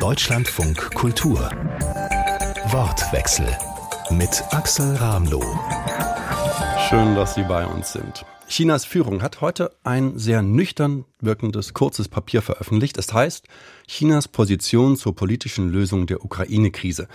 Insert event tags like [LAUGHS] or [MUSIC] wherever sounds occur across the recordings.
Deutschlandfunk Kultur. Wortwechsel mit Axel Ramloh. Schön, dass Sie bei uns sind. Chinas Führung hat heute ein sehr nüchtern wirkendes kurzes Papier veröffentlicht. Es heißt Chinas Position zur politischen Lösung der Ukraine-Krise.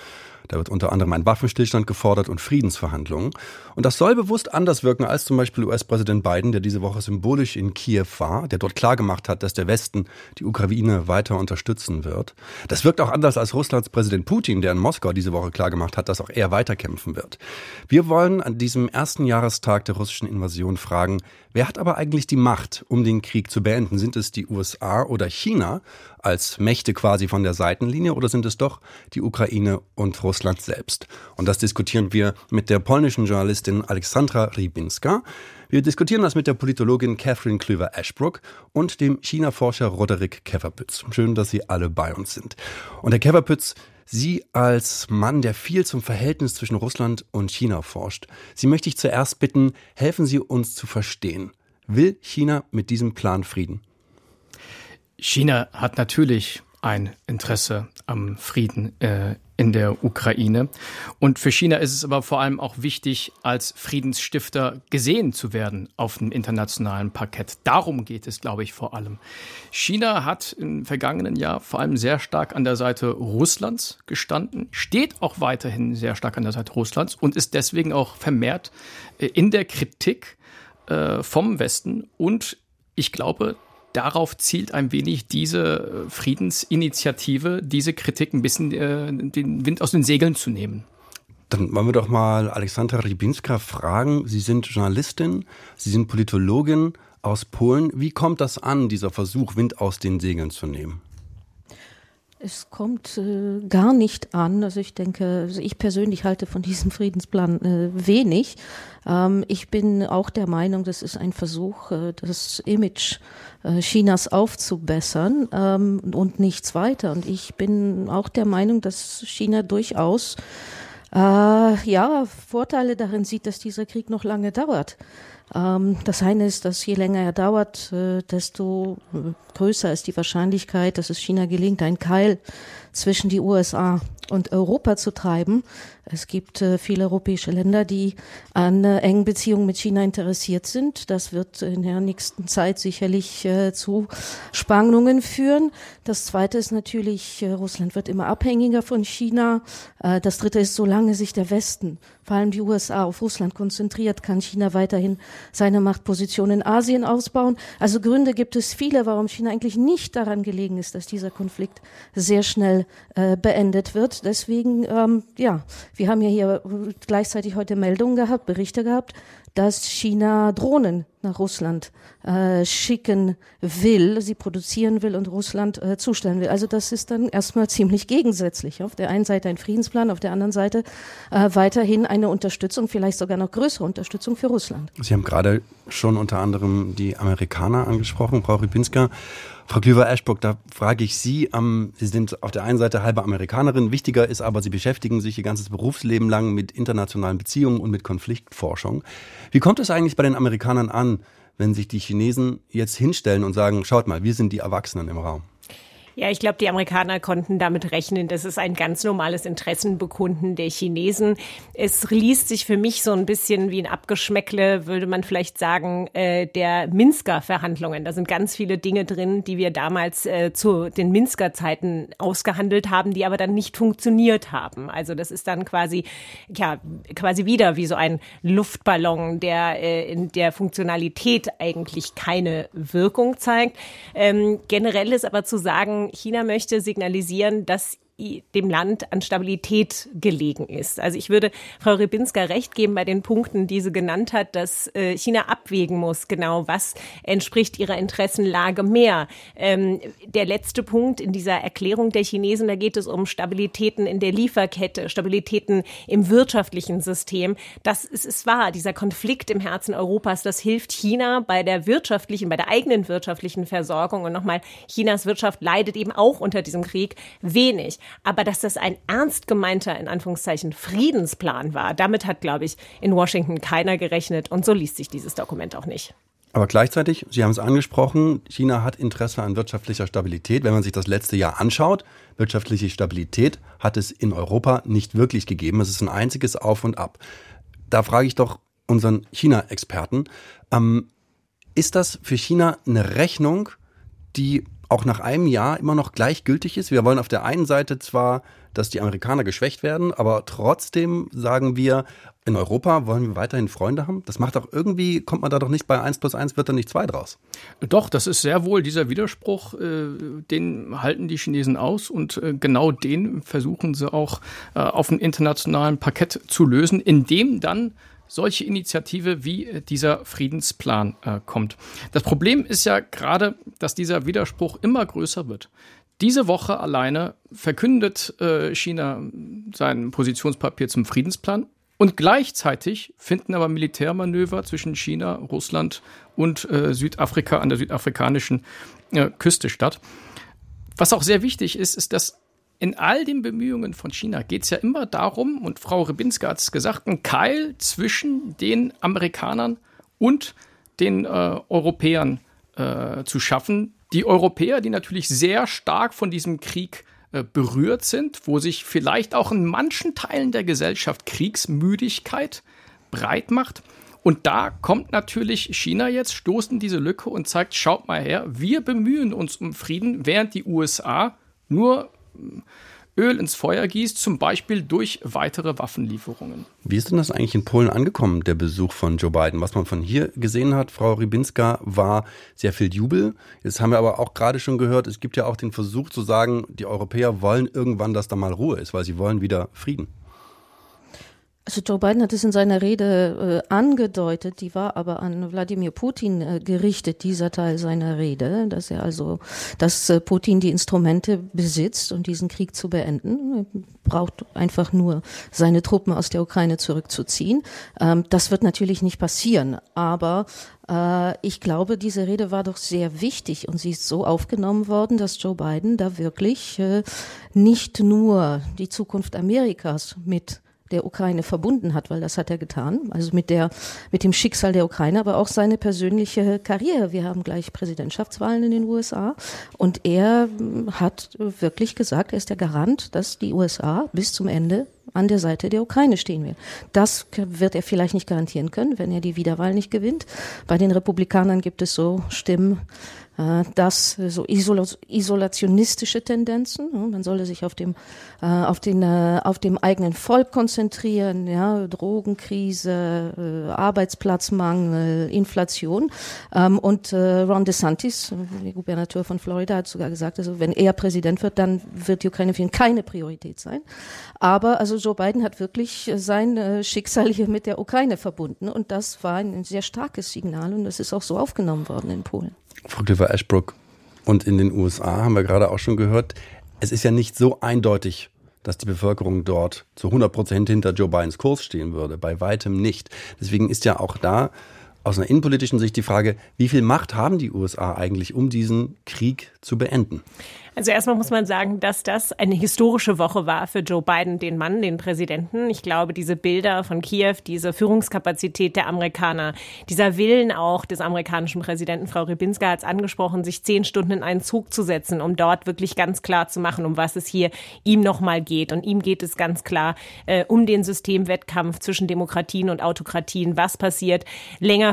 Da wird unter anderem ein Waffenstillstand gefordert und Friedensverhandlungen. Und das soll bewusst anders wirken als zum Beispiel US-Präsident Biden, der diese Woche symbolisch in Kiew war, der dort klargemacht hat, dass der Westen die Ukraine weiter unterstützen wird. Das wirkt auch anders als Russlands Präsident Putin, der in Moskau diese Woche klargemacht hat, dass auch er weiterkämpfen wird. Wir wollen an diesem ersten Jahrestag der russischen Invasion fragen, wer hat aber eigentlich die Macht, um den Krieg zu beenden? Sind es die USA oder China als Mächte quasi von der Seitenlinie oder sind es doch die Ukraine und Russland selbst? Und das diskutieren wir mit der polnischen Journalistin Alexandra Rybinska. Wir diskutieren das mit der Politologin Catherine Klüver-Ashbrook und dem China-Forscher Roderick Keverpütz. Schön, dass Sie alle bei uns sind. Und Herr Keverpütz, Sie als Mann, der viel zum Verhältnis zwischen Russland und China forscht, Sie möchte ich zuerst bitten, helfen Sie uns zu verstehen. Will China mit diesem Plan Frieden? China hat natürlich ein Interesse am Frieden äh, in der Ukraine. Und für China ist es aber vor allem auch wichtig, als Friedensstifter gesehen zu werden auf dem internationalen Parkett. Darum geht es, glaube ich, vor allem. China hat im vergangenen Jahr vor allem sehr stark an der Seite Russlands gestanden, steht auch weiterhin sehr stark an der Seite Russlands und ist deswegen auch vermehrt äh, in der Kritik äh, vom Westen. Und ich glaube, darauf zielt ein wenig diese äh, Friedensinitiative, diese Kritik ein bisschen äh, den Wind aus den Segeln zu nehmen. Dann wollen wir doch mal Alexandra Rybinska fragen. Sie sind Journalistin, Sie sind Politologin aus Polen. Wie kommt das an, dieser Versuch, Wind aus den Segeln zu nehmen? Es kommt äh, gar nicht an. Also ich denke, also ich persönlich halte von [LAUGHS] diesem Friedensplan äh, wenig. Ähm, ich bin auch der Meinung, das ist ein Versuch, äh, das Image äh, Chinas aufzubessern ähm, und nichts weiter. Und ich bin auch der Meinung, dass China durchaus äh, ja Vorteile darin sieht, dass dieser Krieg noch lange dauert. Ähm, das eine ist, dass je länger er dauert, äh, desto äh, größer ist die Wahrscheinlichkeit, dass es China gelingt, einen Keil zwischen die USA und Europa zu treiben. Es gibt äh, viele europäische Länder, die an äh, engen Beziehungen mit China interessiert sind. Das wird in der nächsten Zeit sicherlich äh, zu Spannungen führen. Das Zweite ist natürlich, äh, Russland wird immer abhängiger von China. Äh, das Dritte ist, solange sich der Westen, vor allem die USA, auf Russland konzentriert, kann China weiterhin seine Machtposition in Asien ausbauen. Also Gründe gibt es viele, warum China eigentlich nicht daran gelegen ist, dass dieser Konflikt sehr schnell äh, beendet wird. Deswegen, ähm, ja, wir haben ja hier gleichzeitig heute Meldungen gehabt, Berichte gehabt, dass China Drohnen nach Russland äh, schicken will, sie produzieren will und Russland äh, zustellen will. Also das ist dann erstmal [LAUGHS] ziemlich gegensätzlich. Auf der einen Seite ein Friedensplan, auf der anderen Seite äh, weiterhin eine Unterstützung, vielleicht sogar noch größere Unterstützung für Russland. Sie haben gerade schon unter anderem die Amerikaner angesprochen, Frau Rybinska. Frau Klüver-Ashbrook, da frage ich Sie, ähm, Sie sind auf der einen Seite halbe Amerikanerin, wichtiger ist aber, Sie beschäftigen sich Ihr ganzes Berufsleben lang mit internationalen Beziehungen und mit Konfliktforschung. Wie kommt es eigentlich bei den Amerikanern an, wenn sich die Chinesen jetzt hinstellen und sagen, schaut mal, wir sind die Erwachsenen im Raum? Ja, ich glaube, die Amerikaner konnten damit rechnen. Das ist ein ganz normales Interessenbekunden der Chinesen. Es liest sich für mich so ein bisschen wie ein Abgeschmäckle, würde man vielleicht sagen, äh, der Minsker Verhandlungen. Da sind ganz viele Dinge drin, die wir damals äh, zu den Minsker Zeiten ausgehandelt haben, die aber dann nicht funktioniert haben. Also das ist dann quasi, ja, quasi wieder wie so ein Luftballon, der äh, in der Funktionalität eigentlich keine Wirkung zeigt. Ähm, generell ist aber zu sagen, China möchte signalisieren, dass dem Land an Stabilität gelegen ist. Also ich würde Frau Rybinska recht geben bei den Punkten, die sie genannt hat, dass äh, China abwägen muss, genau was entspricht ihrer Interessenlage mehr. Ähm, der letzte Punkt in dieser Erklärung der Chinesen, da geht es um Stabilitäten in der Lieferkette, Stabilitäten im wirtschaftlichen System. Das ist, ist wahr, dieser Konflikt im Herzen Europas, das hilft China bei der wirtschaftlichen, bei der eigenen wirtschaftlichen Versorgung. Und nochmal, Chinas Wirtschaft leidet eben auch unter diesem Krieg wenig. Aber dass das ein ernst gemeinter, in Anführungszeichen, Friedensplan war, damit hat, glaube ich, in Washington keiner gerechnet. Und so liest sich dieses Dokument auch nicht. Aber gleichzeitig, Sie haben es angesprochen, China hat Interesse an wirtschaftlicher Stabilität. Wenn man sich das letzte Jahr anschaut, wirtschaftliche Stabilität hat es in Europa nicht wirklich gegeben. Es ist ein einziges Auf und Ab. Da frage ich doch unseren China-Experten, ähm, ist das für China eine Rechnung, die auch nach einem Jahr immer noch gleichgültig ist? Wir wollen auf der einen Seite zwar dass die Amerikaner geschwächt werden, aber trotzdem sagen wir, in Europa wollen wir weiterhin Freunde haben? Das macht doch irgendwie, kommt man da doch nicht bei 1 plus 1, wird da nicht 2 draus. Doch, das ist sehr wohl dieser Widerspruch, äh, den halten die Chinesen aus und äh, genau den versuchen sie auch äh, auf dem internationalen Parkett zu lösen, indem dann solche Initiative wie äh, dieser Friedensplan äh, kommt. Das Problem ist ja gerade, dass dieser Widerspruch immer größer wird. Diese Woche alleine verkündet äh, China sein Positionspapier zum Friedensplan und gleichzeitig finden aber Militärmanöver zwischen China, Russland und äh, Südafrika an der südafrikanischen äh, Küste statt. Was auch sehr wichtig ist, ist, dass in all den Bemühungen von China geht es ja immer darum, und Frau Rebinska hat es gesagt, ein Keil zwischen den Amerikanern und den äh, Europäern äh, zu schaffen, die Europäer, die natürlich sehr stark von diesem Krieg äh, berührt sind, wo sich vielleicht auch in manchen Teilen der Gesellschaft Kriegsmüdigkeit breit macht. Und da kommt natürlich China jetzt, stoßt in diese Lücke und zeigt, schaut mal her, wir bemühen uns um Frieden, während die USA nur Öl ins Feuer gießt, zum Beispiel durch weitere Waffenlieferungen. Wie ist denn das eigentlich in Polen angekommen, der Besuch von Joe Biden? Was man von hier gesehen hat, Frau Rybinska, war sehr viel Jubel. Jetzt haben wir aber auch gerade schon gehört, es gibt ja auch den Versuch zu sagen, die Europäer wollen irgendwann, dass da mal Ruhe ist, weil sie wollen wieder Frieden. Also Joe Biden hat es in seiner Rede äh, angedeutet, die war aber an Wladimir Putin äh, gerichtet, dieser Teil seiner Rede, dass er also, dass äh, Putin die Instrumente besitzt, um diesen Krieg zu beenden. Er braucht einfach nur seine Truppen aus der Ukraine zurückzuziehen. Ähm, das wird natürlich nicht passieren, aber äh, ich glaube, diese Rede war doch sehr wichtig und sie ist so aufgenommen worden, dass Joe Biden da wirklich äh, nicht nur die Zukunft Amerikas mit der Ukraine verbunden hat, weil das hat er getan, also mit der, mit dem Schicksal der Ukraine, aber auch seine persönliche Karriere. Wir haben gleich Präsidentschaftswahlen in den USA und er hm, hat wirklich gesagt, er ist der Garant, dass die USA bis zum Ende an der Seite der Ukraine stehen wird. Das wird er vielleicht nicht garantieren können, wenn er die Wiederwahl nicht gewinnt. Bei den Republikanern gibt es so Stimmen, äh, dass so isolationistische Tendenzen, man solle sich auf dem äh, auf den äh, auf dem eigenen Volk konzentrieren, ja, Drogenkrise, Arbeitsplatzmangel, Inflation ähm, und Ron DeSantis, der Gubernator von Florida, hat sogar gesagt, also wenn er Präsident wird, dann wird die Ukraine für ihn keine Priorität sein. Aber also Joe Biden hat wirklich sein Schicksal hier mit der Ukraine verbunden und das war ein sehr starkes Signal und das ist auch so aufgenommen worden in Polen. Frau Clifford Ashbrook, und in den USA haben wir gerade auch schon gehört, es ist ja nicht so eindeutig, dass die Bevölkerung dort zu 100 Prozent hinter Joe Bidens Kurs stehen würde. Bei weitem nicht. Deswegen ist ja auch da aus einer innenpolitischen Sicht die Frage, wie viel Macht haben die USA eigentlich, um diesen Krieg zu beenden? Also erstmal muss man sagen, dass das eine historische Woche war für Joe Biden, den Mann, den Präsidenten. Ich glaube, diese Bilder von Kiew, diese Führungskapazität der Amerikaner, dieser Willen auch des amerikanischen Präsidenten, Frau Rybinska hat es angesprochen, sich zehn Stunden in einen Zug zu setzen, um dort wirklich ganz klar zu machen, um was es hier ihm nochmal geht. Und ihm geht es ganz klar äh, um den Systemwettkampf zwischen Demokratien und Autokratien. Was passiert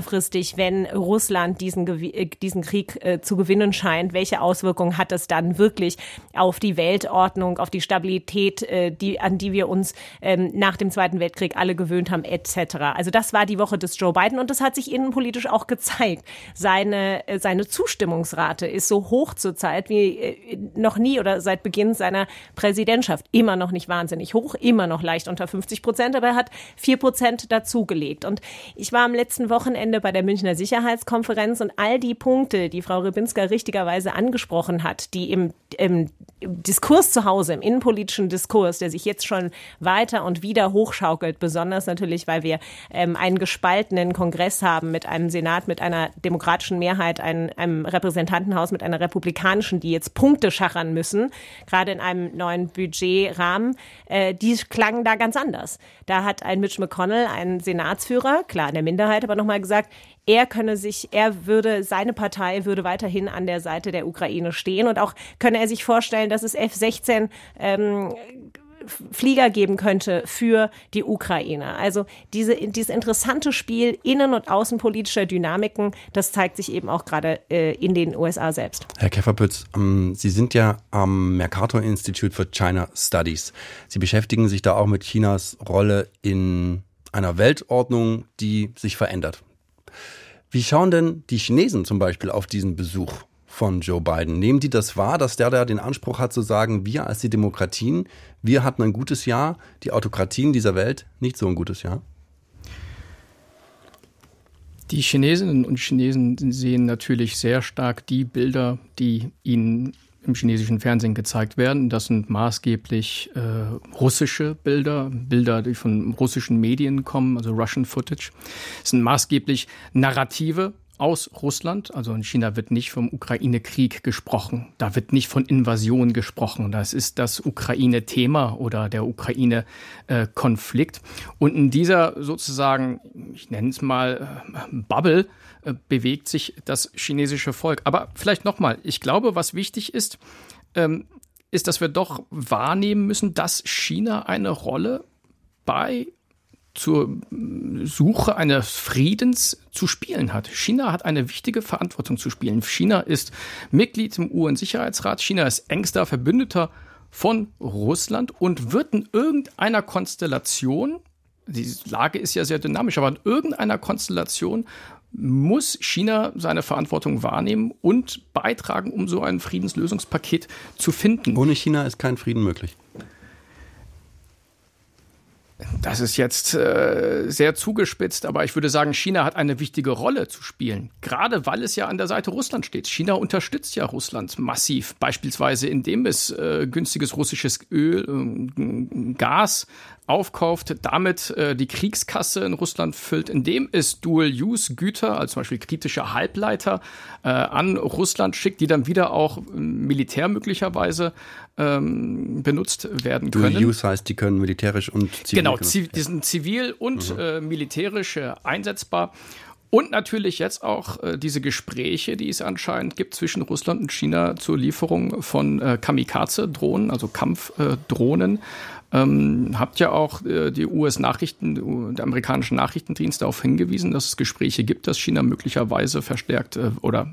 längerfristig, wenn Russland diesen, äh, diesen Krieg äh, zu gewinnen scheint? Welche Auswirkungen hat es dann wirklich? auf die Weltordnung, auf die Stabilität, äh, die, an die wir uns ähm, nach dem Zweiten Weltkrieg alle gewöhnt haben, etc. Also das war die Woche des Joe Biden und das hat sich innenpolitisch auch gezeigt. Seine, äh, seine Zustimmungsrate ist so hoch zurzeit wie äh, noch nie oder seit Beginn seiner Präsidentschaft. Immer noch nicht wahnsinnig hoch, immer noch leicht unter 50 Prozent, aber er hat vier Prozent dazugelegt. Und ich war am letzten Wochenende bei der Münchner Sicherheitskonferenz und all die Punkte, die Frau Rybinska richtigerweise angesprochen hat, die im im Diskurs zu Hause, im innenpolitischen Diskurs, der sich jetzt schon weiter und wieder hochschaukelt, besonders natürlich, weil wir ähm, einen gespaltenen Kongress haben mit einem Senat, mit einer demokratischen Mehrheit, einem, einem Repräsentantenhaus mit einer republikanischen, die jetzt Punkte schachern müssen, gerade in einem neuen Budgetrahmen, äh, die klangen da ganz anders. Da hat ein Mitch McConnell, ein Senatsführer, klar in der Minderheit, aber nochmal gesagt, gesagt, er könne sich, er würde, seine Partei würde weiterhin an der Seite der Ukraine stehen und auch könne er sich vorstellen, dass es F-16 ähm, Flieger geben könnte für die Ukraine. Also diese, dieses interessante Spiel innen- und außenpolitischer Dynamiken, das zeigt sich eben auch gerade äh, in den USA selbst. Herr Käferpütz, ähm, Sie sind ja am Mercator Institute for China Studies. Sie beschäftigen sich da auch mit Chinas Rolle in einer Weltordnung, die sich verändert. Wie schauen denn die Chinesen zum Beispiel auf diesen Besuch von Joe Biden? Nehmen die das wahr, dass der da den Anspruch hat zu sagen, wir als die Demokratien, wir hatten ein gutes Jahr, die Autokratien dieser Welt nicht so ein gutes Jahr? Die Chinesinnen und Chinesen sehen natürlich sehr stark die Bilder, die ihnen im chinesischen Fernsehen gezeigt werden. Das sind maßgeblich äh, russische Bilder, Bilder, die von russischen Medien kommen, also Russian Footage. Es sind maßgeblich Narrative aus Russland. Also in China wird nicht vom Ukraine-Krieg gesprochen. Da wird nicht von Invasion gesprochen. Das ist das Ukraine-Thema oder der Ukraine-Konflikt. Und in dieser sozusagen, ich nenne es mal äh, Bubble, äh, bewegt sich das chinesische Volk. Aber vielleicht nochmal, ich glaube, was wichtig ist, ähm, ist, dass wir doch wahrnehmen müssen, dass China eine Rolle bei zur Suche eines Friedens zu spielen hat. China hat eine wichtige Verantwortung zu spielen. China ist Mitglied im UN-Sicherheitsrat. China ist engster Verbündeter von Russland und wird in irgendeiner Konstellation, die Lage ist ja sehr dynamisch, aber in irgendeiner Konstellation muss China seine Verantwortung wahrnehmen und beitragen, um so ein Friedenslösungspaket zu finden. Ohne China ist kein Frieden möglich. Das ist jetzt äh, sehr zugespitzt, aber ich würde sagen, China hat eine wichtige Rolle zu spielen, gerade weil es ja an der Seite Russland steht. China unterstützt ja Russland massiv, beispielsweise indem es äh, günstiges russisches Öl, äh, Gas aufkauft, damit äh, die Kriegskasse in Russland füllt, indem es Dual-Use-Güter, also zum Beispiel kritische Halbleiter, äh, an Russland schickt, die dann wieder auch militär möglicherweise ähm, benutzt werden können. Dual-Use heißt, die können militärisch und zivil. Genau, die sind zivil und mhm. äh, militärisch äh, einsetzbar. Und natürlich jetzt auch äh, diese Gespräche, die es anscheinend gibt zwischen Russland und China zur Lieferung von äh, Kamikaze-Drohnen, also Kampfdrohnen. Ähm, habt ja auch äh, die US-Nachrichten, der amerikanischen Nachrichtendienst darauf hingewiesen, dass es Gespräche gibt, dass China möglicherweise verstärkt äh, oder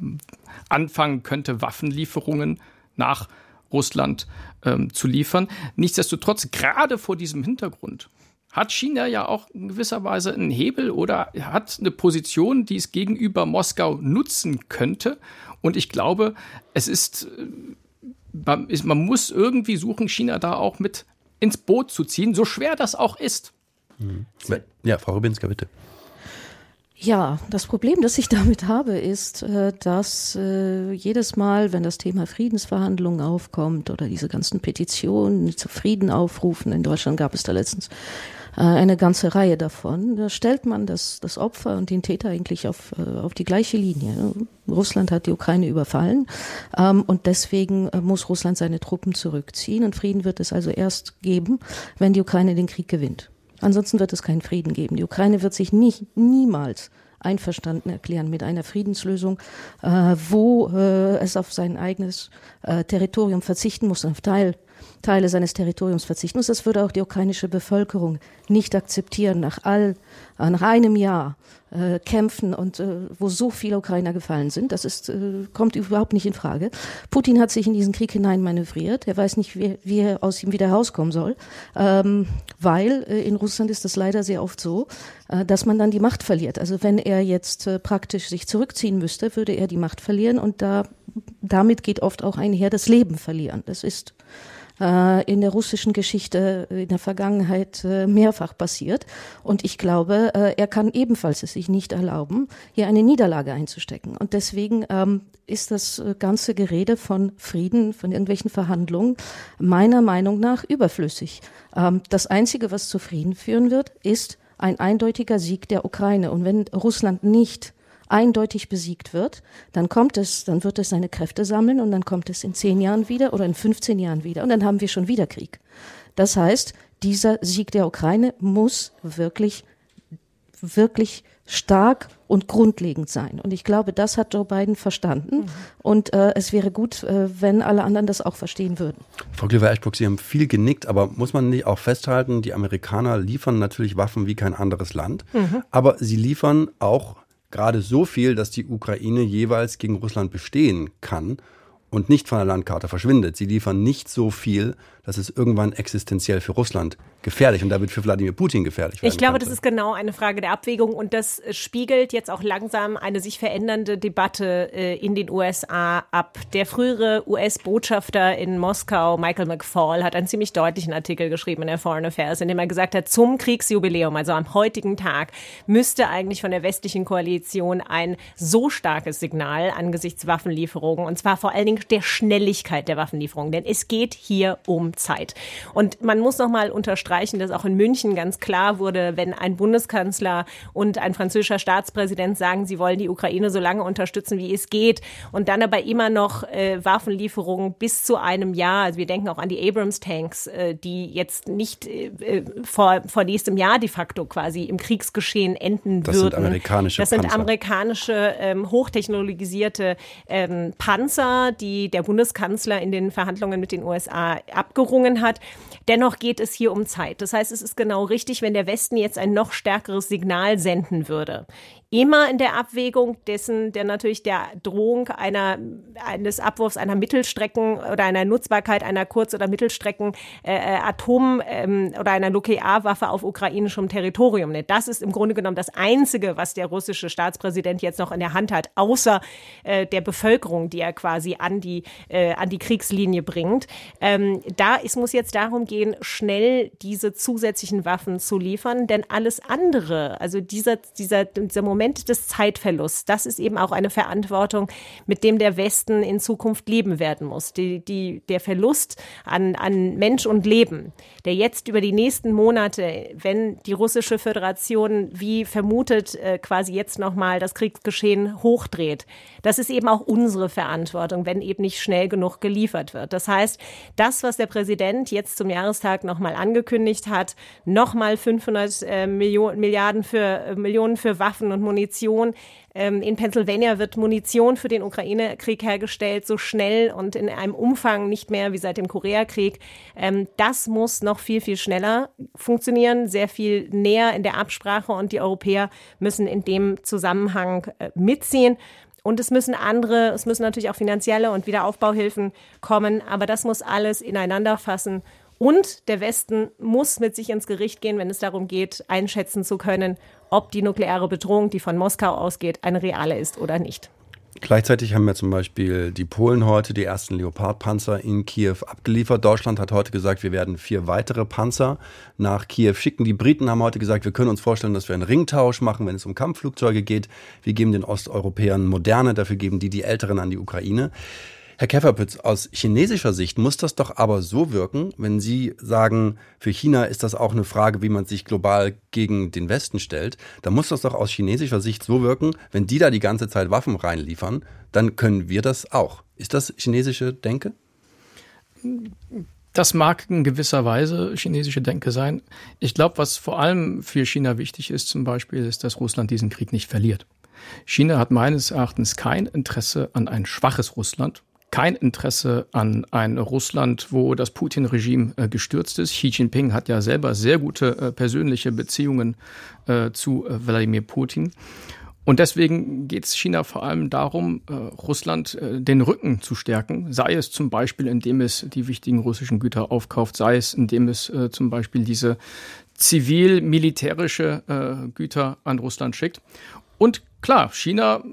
anfangen könnte, Waffenlieferungen nach Russland ähm, zu liefern. Nichtsdestotrotz, gerade vor diesem Hintergrund, hat China ja auch in gewisser Weise einen Hebel oder hat eine Position, die es gegenüber Moskau nutzen könnte. Und ich glaube, es ist, äh, man muss irgendwie suchen, China da auch mit ins Boot zu ziehen, so schwer das auch ist. Mhm. Ja, Frau Rubinska, bitte. Ja, das Problem, das ich [LAUGHS] damit habe, ist, äh, dass äh, jedes Mal, wenn das Thema Friedensverhandlungen aufkommt oder diese ganzen Petitionen zu Frieden aufrufen, in Deutschland gab es da letztens äh, eine ganze Reihe davon, da stellt man das, das Opfer und den Täter eigentlich auf, auf die gleiche Linie. Russland hat die Ukraine überfallen ähm, und deswegen muss Russland seine Truppen zurückziehen und Frieden wird es also erst geben, wenn die Ukraine den Krieg gewinnt. Ansonsten wird es keinen Frieden geben. Die Ukraine wird sich nicht, niemals einverstanden erklären mit einer Friedenslösung, äh, wo äh, es auf sein eigenes äh, Territorium verzichten muss, auf Teil Teile seines Territoriums verzichten muss. Das würde auch die ukrainische Bevölkerung nicht akzeptieren nach all, äh, nach einem Jahr äh, Kämpfen und äh, wo so viele Ukrainer gefallen sind. Das ist, äh, kommt überhaupt nicht in Frage. Putin hat sich in diesen Krieg hinein manövriert. Er weiß nicht, wie, wie er aus ihm wieder rauskommen soll, ähm, weil äh, in Russland ist das leider sehr oft so, äh, dass man dann die Macht verliert. Also wenn er jetzt praktisch sich zurückziehen müsste, würde er die Macht verlieren und da damit geht oft auch einher das Leben verlieren. Das ist in der russischen Geschichte in der Vergangenheit äh, mehrfach passiert. Und ich glaube, äh, er kann ebenfalls es sich nicht erlauben, hier eine Niederlage einzustecken. Und deswegen ähm, ist das ganze Gerede von Frieden, von irgendwelchen Verhandlungen meiner Meinung nach überflüssig. Ähm, das Einzige, was zu Frieden führen wird, ist ein eindeutiger Sieg der Ukraine. Und wenn Russland nicht eindeutig besiegt wird, dann kommt es, dann wird es seine Kräfte sammeln und dann kommt es in zehn Jahren wieder oder in 15 Jahren wieder und dann haben wir schon wieder Krieg. Das heißt, dieser Sieg der Ukraine muss wirklich, wirklich stark und grundlegend sein. Und ich glaube, das hat Joe Biden verstanden. Mhm. Und äh, es wäre gut, äh, wenn alle anderen das auch verstehen würden. Frau Klüver-Eschbruck, Sie haben viel genickt, aber muss man nicht auch festhalten, die Amerikaner liefern natürlich Waffen wie kein anderes Land, mhm. aber sie liefern auch gerade so viel, dass die Ukraine jeweils gegen Russland bestehen kann und nicht von der Landkarte verschwindet. Sie liefern nicht so viel, dass es irgendwann existenziell für Russland gefährlich und damit für Wladimir Putin gefährlich Ich glaube, könnte. das ist genau eine Frage der Abwägung und das spiegelt jetzt auch langsam eine sich verändernde Debatte äh, in den USA ab. Der frühere US-Botschafter in Moskau, Michael McFaul, hat einen ziemlich deutlichen Artikel geschrieben in der Foreign Affairs, in dem er gesagt hat, zum Kriegsjubiläum, also am heutigen Tag, müsste eigentlich von der westlichen Koalition ein so starkes Signal angesichts Waffenlieferungen und zwar vor allen Dingen der Schnelligkeit der Waffenlieferungen, denn es geht hier um Zeit. Und man muss noch mal unterstreichen, dass auch in München ganz klar wurde, wenn ein Bundeskanzler und ein französischer Staatspräsident sagen, sie wollen die Ukraine so lange unterstützen, wie es geht, und dann aber immer noch äh, Waffenlieferungen bis zu einem Jahr, also wir denken auch an die Abrams-Tanks, äh, die jetzt nicht äh, äh vor, vor nächstem Jahr de facto quasi im Kriegsgeschehen enden das würden. Das sind amerikanische Das sind Panzer. amerikanische ähm, hochtechnologisierte ähm, Panzer, die der Bundeskanzler in den Verhandlungen mit den USA abgerungen hat. Dennoch geht es hier um Zeit. Das heißt, es ist genau richtig, wenn der Westen jetzt ein noch stärkeres Signal senden würde immer in der Abwägung dessen, der natürlich der Drohung einer, eines Abwurfs einer Mittelstrecken oder einer Nutzbarkeit einer Kurz- oder Mittelstrecken äh, äh Atom- ähm, oder einer Nuklearwaffe auf ukrainischem Territorium. Das ist im Grunde genommen das Einzige, was der russische Staatspräsident jetzt noch in der Hand hat, außer äh, der Bevölkerung, die er quasi an die, äh, an die Kriegslinie bringt. Ähm, da es muss jetzt darum gehen, schnell diese zusätzlichen Waffen zu liefern, denn alles andere, also dieser, dieser, dieser Moment, Moment des Zeitverlusts, das ist eben auch eine Verantwortung, mit dem der Westen in Zukunft leben werden muss. Die, die, der Verlust an, an Mensch und Leben, der jetzt über die nächsten Monate, wenn die russische Föderation wie vermutet äh, quasi jetzt nochmal das Kriegsgeschehen hochdreht, das ist eben auch unsere Verantwortung, wenn eben nicht schnell genug geliefert wird. Das heißt, das, was der Präsident jetzt zum Jahrestag nochmal angekündigt hat, nochmal 500 äh, Millionen, Milliarden für, äh, Millionen für Waffen und Munition. Ähm, in Pennsylvania wird Munition für den Ukraine-Krieg hergestellt, so schnell und in einem Umfang nicht mehr wie seit dem Koreakrieg. Ähm, das muss noch viel, viel schneller funktionieren, sehr viel näher in der Absprache und die Europäer müssen in dem Zusammenhang äh, mitziehen. Und es müssen andere, es müssen natürlich auch finanzielle und Wiederaufbauhilfen kommen, aber das muss alles ineinander fassen. Und der Westen muss mit sich ins Gericht gehen, wenn es darum geht, einschätzen zu können, ob die nukleare Bedrohung, die von Moskau ausgeht, eine reale ist oder nicht. Gleichzeitig haben ja zum Beispiel die Polen heute die ersten Leopard-Panzer in Kiew abgeliefert. Deutschland hat heute gesagt, wir werden vier weitere Panzer nach Kiew schicken. Die Briten haben heute gesagt, wir können uns vorstellen, dass wir einen Ringtausch machen, wenn es um Kampfflugzeuge geht. Wir geben den Osteuropäern moderne, dafür geben die die älteren an die Ukraine. Herr Käferpütz, aus chinesischer Sicht muss das doch aber so wirken, wenn Sie sagen, für China ist das auch eine Frage, wie man sich global gegen den Westen stellt, dann muss das doch aus chinesischer Sicht so wirken, wenn die da die ganze Zeit Waffen reinliefern, dann können wir das auch. Ist das chinesische Denke? Das mag in gewisser Weise chinesische Denke sein. Ich glaube, was vor allem für China wichtig ist, zum Beispiel, ist, dass Russland diesen Krieg nicht verliert. China hat meines Erachtens kein Interesse an ein schwaches Russland, kein Interesse an ein Russland, wo das Putin-Regime äh, gestürzt ist. Xi Jinping hat ja selber sehr gute äh, persönliche Beziehungen äh, zu Wladimir Putin. Und deswegen geht es China vor allem darum, Russland den Rücken zu stärken, sei es zum Beispiel, indem es die wichtigen russischen Güter aufkauft, sei es, indem es zum Beispiel diese zivil-militärische Güter an Russland schickt. Und klar, China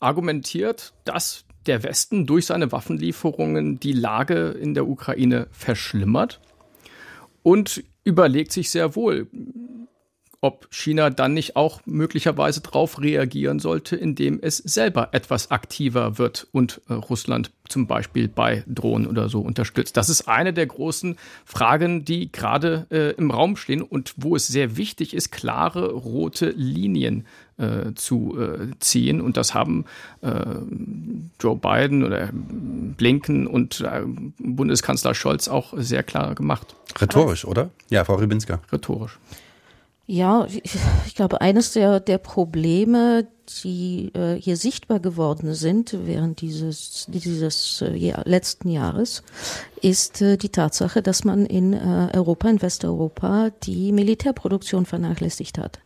argumentiert, dass der Westen durch seine Waffenlieferungen die Lage in der Ukraine verschlimmert und überlegt sich sehr wohl, ob China dann nicht auch möglicherweise darauf reagieren sollte, indem es selber etwas aktiver wird und äh, Russland zum Beispiel bei Drohnen oder so unterstützt. Das ist eine der großen Fragen, die gerade äh, im Raum stehen und wo es sehr wichtig ist, klare rote Linien äh, zu äh, ziehen. Und das haben äh, Joe Biden oder Blinken und äh, Bundeskanzler Scholz auch sehr klar gemacht. Rhetorisch, oder? Ja, Frau Rybinska. Rhetorisch. Ja, ich, ich glaube, eines der, der Probleme, die äh, hier sichtbar geworden sind während dieses, dieses äh, letzten Jahres, ist äh, die Tatsache, dass man in äh, Europa, in Westeuropa, die Militärproduktion vernachlässigt hat.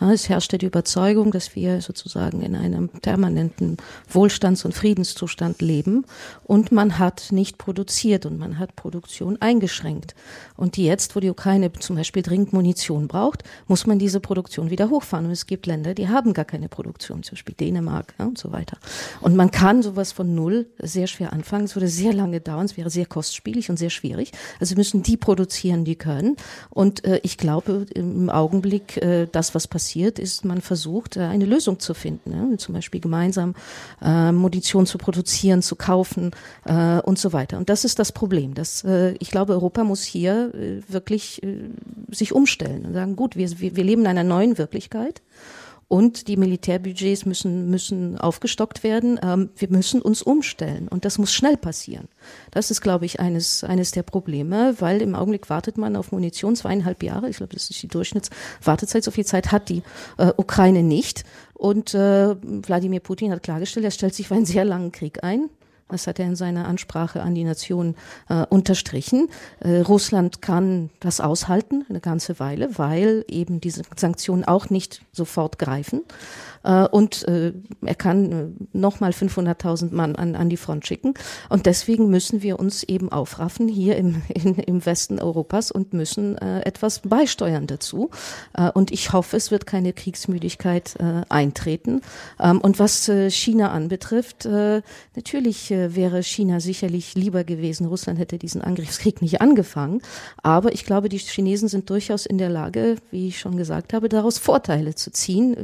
Ja, es herrschte die Überzeugung, dass wir sozusagen in einem permanenten Wohlstands- und Friedenszustand leben und man hat nicht produziert und man hat Produktion eingeschränkt. Und jetzt, wo die Ukraine zum Beispiel dringend Munition braucht, muss man diese Produktion wieder hochfahren. Und es gibt Länder, die haben gar keine Produktion, zum Beispiel Dänemark ja, und so weiter. Und man kann sowas von null sehr schwer anfangen. Es würde sehr lange dauern, es wäre sehr kostspielig und sehr schwierig. Also müssen die produzieren, die können. Und äh, ich glaube im Augenblick, äh, das, was passiert, ist, man versucht, äh, eine Lösung zu finden. Ne? Zum Beispiel gemeinsam äh, Munition zu produzieren, zu kaufen äh, und so weiter. Und das ist das Problem. Dass, äh, ich glaube, Europa muss hier äh, wirklich äh, sich umstellen und sagen, gut, wir, wir leben in einer neuen Wirklichkeit. Und die Militärbudgets müssen, müssen aufgestockt werden. Ähm, wir müssen uns umstellen. Und das muss schnell passieren. Das ist, glaube ich, eines, eines der Probleme, weil im Augenblick wartet man auf Munition zweieinhalb Jahre. Ich glaube, das ist die Durchschnittswartezeit. So viel Zeit hat die äh, Ukraine nicht. Und äh, Wladimir Putin hat klargestellt, er stellt sich für einen sehr langen Krieg ein. Das hat er in seiner Ansprache an die Nation äh, unterstrichen. Äh, Russland kann das aushalten eine ganze Weile, weil eben diese Sanktionen auch nicht sofort greifen. Äh, und äh, er kann äh, nochmal 500.000 Mann an, an die Front schicken. Und deswegen müssen wir uns eben aufraffen hier im, [LAUGHS] in, im Westen Europas und müssen äh, etwas beisteuern dazu. Äh, und ich hoffe, es wird keine Kriegsmüdigkeit äh, eintreten. Ähm, und was äh, China anbetrifft, äh, natürlich äh, wäre China sicherlich lieber gewesen, Russland hätte diesen Angriffskrieg nicht angefangen. Aber ich glaube, die Chinesen sind durchaus in der Lage, wie ich schon gesagt habe, daraus Vorteile zu ziehen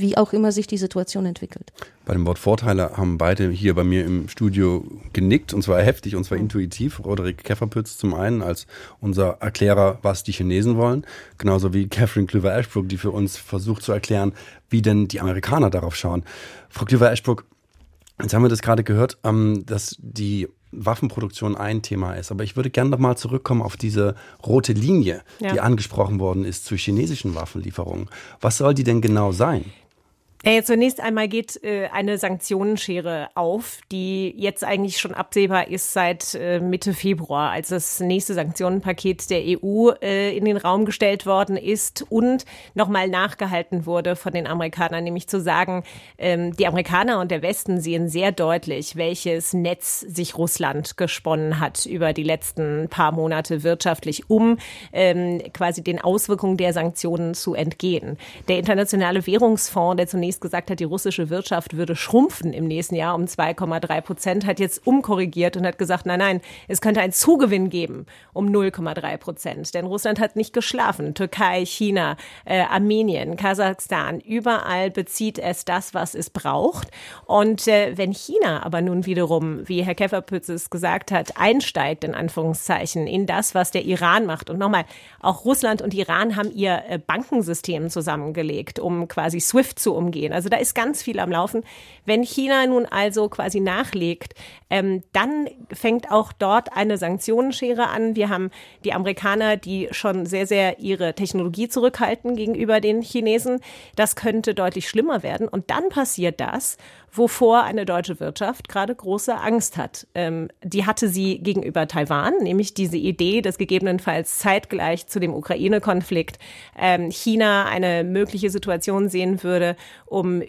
wie auch immer sich die Situation entwickelt. Bei dem Wort Vorteile haben beide hier bei mir im Studio genickt und zwar heftig und zwar mhm. intuitiv. Roderick Kefferpütz zum einen als unser Erklärer, was die Chinesen wollen, genauso wie Catherine Klüver-Ashbrook, die für uns versucht zu erklären, wie denn die Amerikaner darauf schauen. Frau Klüver-Ashbrook, jetzt haben wir das gerade gehört, ähm, dass die Waffenproduktion ein Thema ist. Aber ich würde gerne nochmal zurückkommen auf diese rote Linie, ja. die angesprochen worden ist zu chinesischen Waffenlieferungen. Was soll die denn genau sein? Ja, zunächst einmal geht äh, eine Sanktionenschere auf, die jetzt eigentlich schon absehbar ist seit äh, Mitte Februar, als das nächste Sanktionenpaket der EU äh, in den Raum gestellt worden ist und nochmal nachgehalten wurde von den Amerikanern, nämlich zu sagen, ähm, die Amerikaner und der Westen sehen sehr deutlich, welches Netz sich Russland gesponnen hat über die letzten paar Monate wirtschaftlich, um ähm, quasi den Auswirkungen der Sanktionen zu entgehen. Der Internationale Währungsfonds, der zunächst zunächst gesagt hat, die russische Wirtschaft würde schrumpfen im nächsten Jahr um 2,3 Prozent, hat jetzt umkorrigiert und hat gesagt, nein, nein, es könnte einen Zugewinn geben um 0,3 Prozent. Denn Russland hat nicht geschlafen. Türkei, China, äh, Armenien, Kasachstan, überall bezieht es das, was es braucht. Und äh, wenn China aber nun wiederum, wie Herr Käferpütz es gesagt hat, einsteigt, in Anführungszeichen, in das, was der Iran macht. Und nochmal, auch Russland und Iran haben ihr äh, Bankensystem zusammengelegt, um quasi SWIFT zu umgehen gehen. Also da ist ganz viel am Laufen. Wenn China nun also quasi nachlegt, ähm, dann fängt auch dort eine Sanktionenschere an. Wir haben die Amerikaner, die schon sehr, sehr ihre Technologie zurückhalten gegenüber den Chinesen. Das könnte deutlich schlimmer werden. Und dann passiert das, wovor eine deutsche Wirtschaft gerade große Angst hat. Ähm, die hatte sie gegenüber Taiwan, nämlich diese Idee, dass gegebenenfalls zeitgleich zu dem Ukraine-Konflikt ähm, China eine mögliche Situation sehen würde, um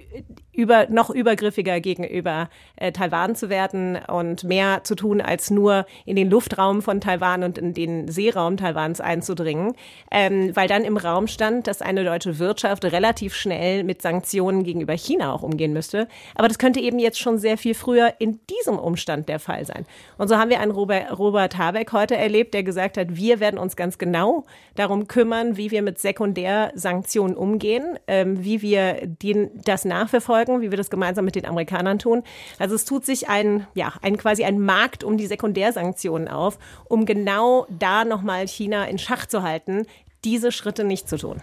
über, noch übergriffiger gegenüber äh, Taiwan zu werden und mehr zu tun, als nur in den Luftraum von Taiwan und in den Seeraum Taiwans einzudringen, ähm, weil dann im Raum stand, dass eine deutsche Wirtschaft relativ schnell mit Sanktionen gegenüber China auch umgehen müsste. Aber das könnte eben jetzt schon sehr viel früher in diesem Umstand der Fall sein. Und so haben wir einen Robert, Robert Habeck heute erlebt, der gesagt hat, wir werden uns ganz genau darum kümmern, wie wir mit Sekundärsanktionen umgehen, ähm, wie wir den, das nachverfolgen verfolgen, wie wir das gemeinsam mit den Amerikanern tun. Also es tut sich ein, ja, ein quasi ein Markt um die Sekundärsanktionen auf, um genau da nochmal China in Schach zu halten, diese Schritte nicht zu tun.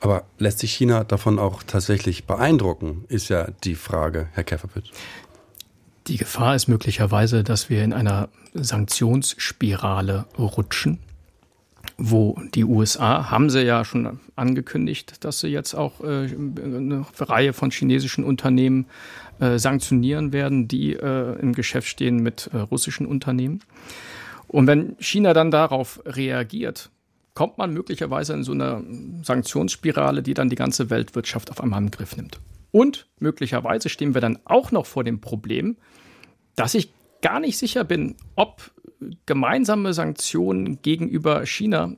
Aber lässt sich China davon auch tatsächlich beeindrucken, ist ja die Frage, Herr Käferpütz. Die Gefahr ist möglicherweise, dass wir in einer Sanktionsspirale rutschen, wo die USA haben sie ja schon angekündigt, dass sie jetzt auch äh, eine Reihe von chinesischen Unternehmen äh, sanktionieren werden, die äh, im Geschäft stehen mit äh, russischen Unternehmen. Und wenn China dann darauf reagiert, kommt man möglicherweise in so eine Sanktionsspirale, die dann die ganze Weltwirtschaft auf einmal im Griff nimmt. Und möglicherweise stehen wir dann auch noch vor dem Problem, dass ich gar nicht sicher bin, ob gemeinsame Sanktionen gegenüber China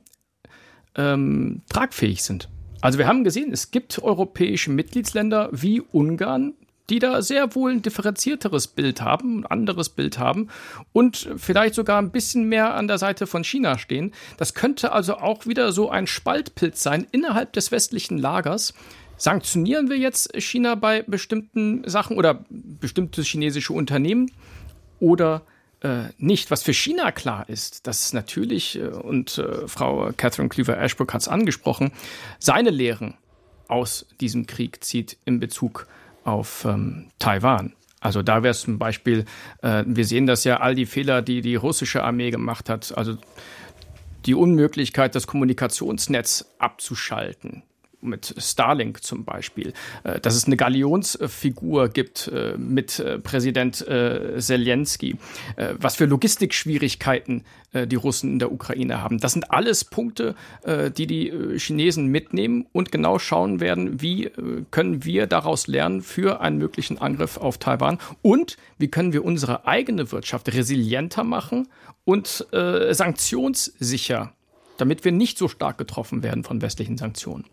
ähm, tragfähig sind. Also wir haben gesehen, es gibt europäische Mitgliedsländer wie Ungarn, die da sehr wohl ein differenzierteres Bild haben, ein anderes Bild haben und vielleicht sogar ein bisschen mehr an der Seite von China stehen. Das könnte also auch wieder so ein Spaltpilz sein innerhalb des westlichen Lagers. Sanktionieren wir jetzt China bei bestimmten Sachen oder bestimmte chinesische Unternehmen oder äh, nicht. Was für China klar ist, dass natürlich, äh, und äh, Frau Catherine Cleaver-Ashbrook hat es angesprochen, seine Lehren aus diesem Krieg zieht in Bezug auf ähm, Taiwan. Also da wäre es zum Beispiel, äh, wir sehen das ja, all die Fehler, die die russische Armee gemacht hat, also die Unmöglichkeit, das Kommunikationsnetz abzuschalten, mit Starlink zum Beispiel, äh, dass es eine Galionsfigur gibt äh, mit äh, Präsident Zelensky, was für Logistikschwierigkeiten die Russen in der Ukraine haben. Das sind alles Punkte, die die Chinesen mitnehmen und genau schauen werden, wie können wir daraus lernen für einen möglichen Angriff auf Taiwan und wie können wir unsere eigene Wirtschaft resilienter machen und sanktionssicher damit wir nicht so stark getroffen werden von westlichen Sanktionen.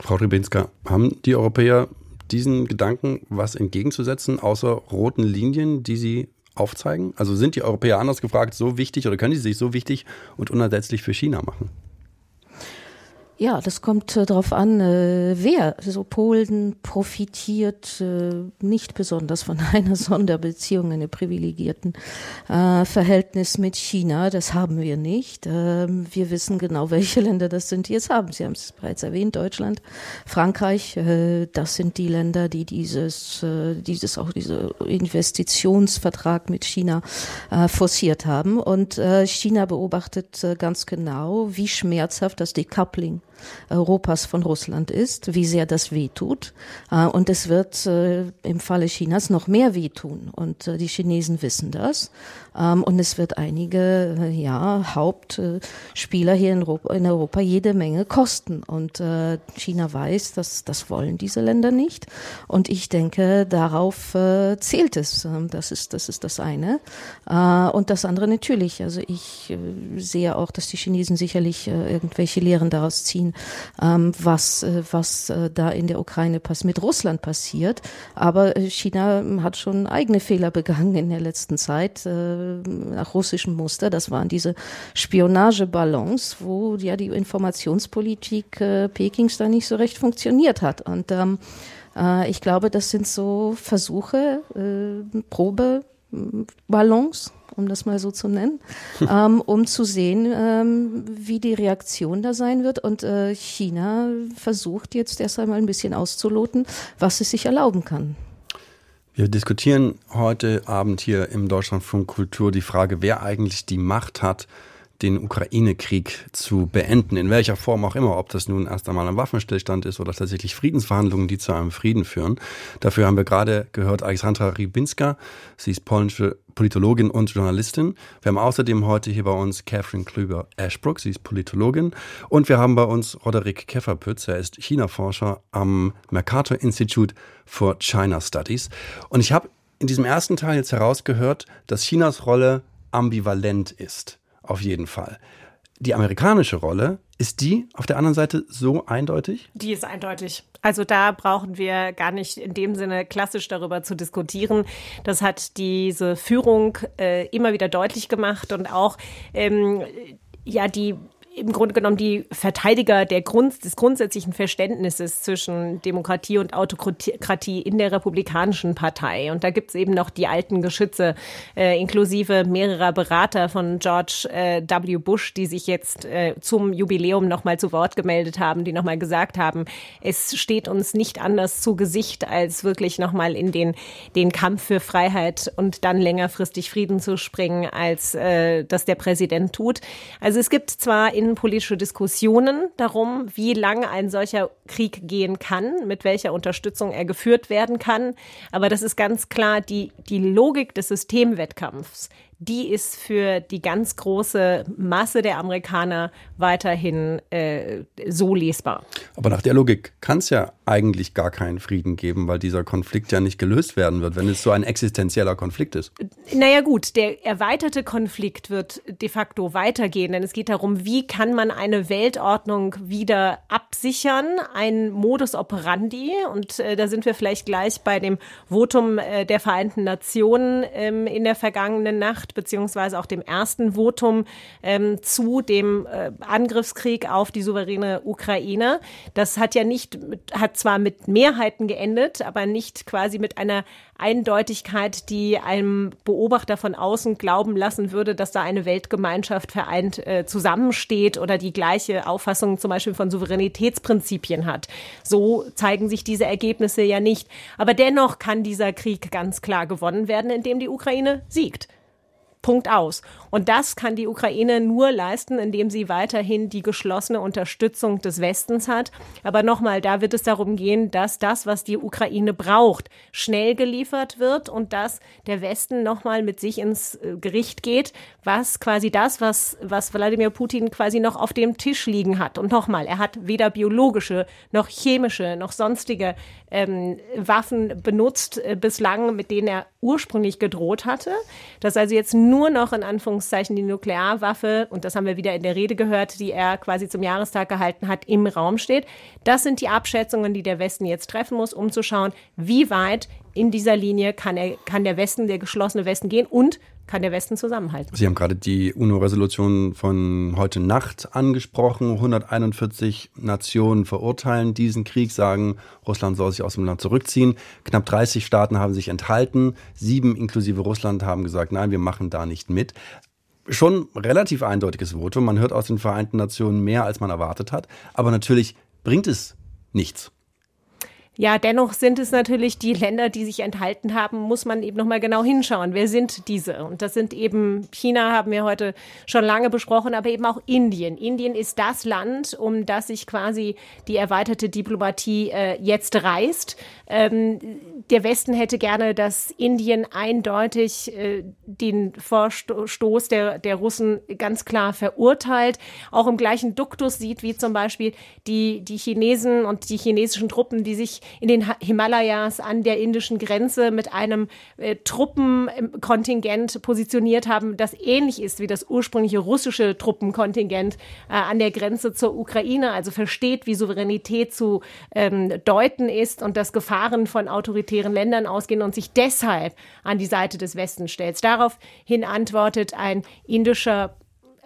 Frau Ribinska, haben die Europäer diesen Gedanken was entgegenzusetzen, außer roten Linien, die sie aufzeigen? Also sind die Europäer anders gefragt so wichtig oder können sie sich so wichtig und unersetzlich für China machen? Ja, das kommt äh, darauf an, äh, wer. Also Polen profitiert äh, nicht besonders von [LAUGHS] einer Sonderbeziehung, einem privilegierten äh, Verhältnis mit China. Das haben wir nicht. Ähm, wir wissen genau, [LAUGHS] welche Länder das sind, die es haben. Sie haben es bereits erwähnt, Deutschland, Frankreich. Äh, das sind die Länder, die dieses, äh, dieses auch diese Investitionsvertrag mit China äh, forciert haben. Und äh, China beobachtet äh, ganz genau, wie schmerzhaft das Decoupling Europas von Russland ist, wie sehr das wehtut. Äh, und es wird äh, im Falle Chinas noch mehr wehtun. Und äh, die Chinesen wissen das. Ähm, und es wird einige ja, Hauptspieler hier in Europa, in Europa jede Menge kosten. Und China weiß, dass das wollen diese Länder nicht. Und ich denke, darauf zählt es. Ähm, das ist, das ist das eine. Und das andere natürlich. Also ich sehe auch, dass die Chinesen sicherlich irgendwelche Lehren daraus ziehen, ähm, was, äh, was äh, da in der Ukraine mit Russland passiert. Aber äh, China hat schon eigene Fehler begangen in der letzten Zeit äh, nach russischem Muster. Das waren diese Spionageballons, wo ja die Informationspolitik äh, Pekings da nicht so recht funktioniert hat. Und ähm, äh, ich glaube, das sind so Versuche, äh, Probeballons, um das mal so zu nennen, [LAUGHS] ähm, um zu sehen, ähm, wie die Reaktion da sein wird. Und äh, China versucht jetzt erst einmal ein bisschen auszuloten, was es sich erlauben kann. Wir diskutieren heute Abend hier im Deutschlandfunk Kultur die Frage, wer eigentlich die Macht hat, den Ukraine-Krieg zu beenden, in welcher Form auch immer, ob das nun erst einmal ein Waffenstillstand ist oder tatsächlich Friedensverhandlungen, die zu einem Frieden führen. Dafür haben wir gerade gehört Alexandra Rybinska, sie ist polnische Politologin und Journalistin. Wir haben außerdem heute hier bei uns Catherine Klüber-Ashbrook, sie ist Politologin. Und wir haben bei uns Roderick Kefferpütz, er ist China-Forscher am Mercator Institute for China Studies. Und ich habe in diesem ersten Teil jetzt herausgehört, dass Chinas Rolle ambivalent ist auf jeden Fall. Die amerikanische Rolle, ist die auf der anderen Seite so eindeutig? Die ist eindeutig. Also da brauchen wir gar nicht in dem Sinne klassisch darüber zu diskutieren. Das hat diese Führung äh, immer wieder deutlich gemacht und auch ähm, ja die im Grunde genommen die Verteidiger der Grund, des grundsätzlichen Verständnisses zwischen Demokratie und Autokratie in der Republikanischen Partei. Und da gibt es eben noch die alten Geschütze, äh, inklusive mehrerer Berater von George äh, W. Bush, die sich jetzt äh, zum Jubiläum nochmal zu Wort gemeldet haben, die nochmal gesagt haben, es steht uns nicht anders zu Gesicht, als wirklich nochmal in den, den Kampf für Freiheit und dann längerfristig Frieden zu springen, als äh, das der Präsident tut. Also es gibt zwar innenpolitische Diskussionen darum, wie lange ein solcher Krieg gehen kann, mit welcher Unterstützung er geführt werden kann. Aber das ist ganz klar die, die Logik des Systemwettkampfs, die ist für die ganz große Masse der Amerikaner weiterhin äh, so lesbar. Aber nach der Logik kann es ja eigentlich gar keinen Frieden geben, weil dieser Konflikt ja nicht gelöst werden wird, wenn es so ein existenzieller Konflikt ist. Naja gut, der erweiterte Konflikt wird de facto weitergehen, denn es geht darum, wie kann man eine Weltordnung wieder absichern, ein Modus operandi. Und äh, da sind wir vielleicht gleich bei dem Votum äh, der Vereinten Nationen ähm, in der vergangenen Nacht beziehungsweise auch dem ersten Votum ähm, zu dem äh, Angriffskrieg auf die souveräne Ukraine. Das hat ja nicht, hat zwar mit Mehrheiten geendet, aber nicht quasi mit einer Eindeutigkeit, die einem Beobachter von außen glauben lassen würde, dass da eine Weltgemeinschaft vereint äh, zusammensteht oder die gleiche Auffassung zum Beispiel von Souveränitätsprinzipien hat. So zeigen sich diese Ergebnisse ja nicht. Aber dennoch kann dieser Krieg ganz klar gewonnen werden, indem die Ukraine siegt. Punkt aus. Und das kann die Ukraine nur leisten, indem sie weiterhin die geschlossene Unterstützung des Westens hat. Aber nochmal, da wird es darum gehen, dass das, was die Ukraine braucht, schnell geliefert wird und dass der Westen nochmal mit sich ins äh, Gericht geht, was quasi das, was, was Wladimir Putin quasi noch auf dem Tisch liegen hat. Und nochmal, er hat weder biologische noch chemische noch sonstige ähm, Waffen benutzt äh, bislang, mit denen er ursprünglich gedroht hatte. Dass also jetzt nur noch in Anführungszeichen die Nuklearwaffe, und das haben wir wieder in der Rede gehört, die er quasi zum Jahrestag gehalten hat, im Raum steht. Das sind die Abschätzungen, die der Westen jetzt treffen muss, um zu schauen, wie weit in dieser Linie kann, er, kann der Westen, der geschlossene Westen gehen und kann der Westen zusammenhalten. Sie haben gerade die UNO-Resolution von heute Nacht angesprochen. 141 Nationen verurteilen diesen Krieg, sagen, Russland soll sich aus dem Land zurückziehen. Knapp 30 Staaten haben sich enthalten. Sieben inklusive Russland haben gesagt, nein, wir machen da nicht mit. Schon relativ eindeutiges Votum. Man hört aus den Vereinten Nationen mehr, als man erwartet hat. Aber natürlich bringt es nichts. Ja, dennoch sind es natürlich die Länder, die sich enthalten haben, muss man eben nochmal genau hinschauen. Wer sind diese? Und das sind eben, China haben wir heute schon lange besprochen, aber eben auch Indien. Indien ist das Land, um das sich quasi die erweiterte Diplomatie äh, jetzt reißt. Ähm, der Westen hätte gerne, dass Indien eindeutig äh, den Vorstoß der, der Russen ganz klar verurteilt, auch im gleichen Duktus sieht, wie zum Beispiel die, die Chinesen und die chinesischen Truppen, die sich in den Himalayas an der indischen Grenze mit einem äh, Truppenkontingent positioniert haben, das ähnlich ist wie das ursprüngliche russische Truppenkontingent äh, an der Grenze zur Ukraine, also versteht, wie Souveränität zu ähm, deuten ist und dass Gefahren von autoritären Ländern ausgehen und sich deshalb an die Seite des Westens stellt. Daraufhin antwortet ein indischer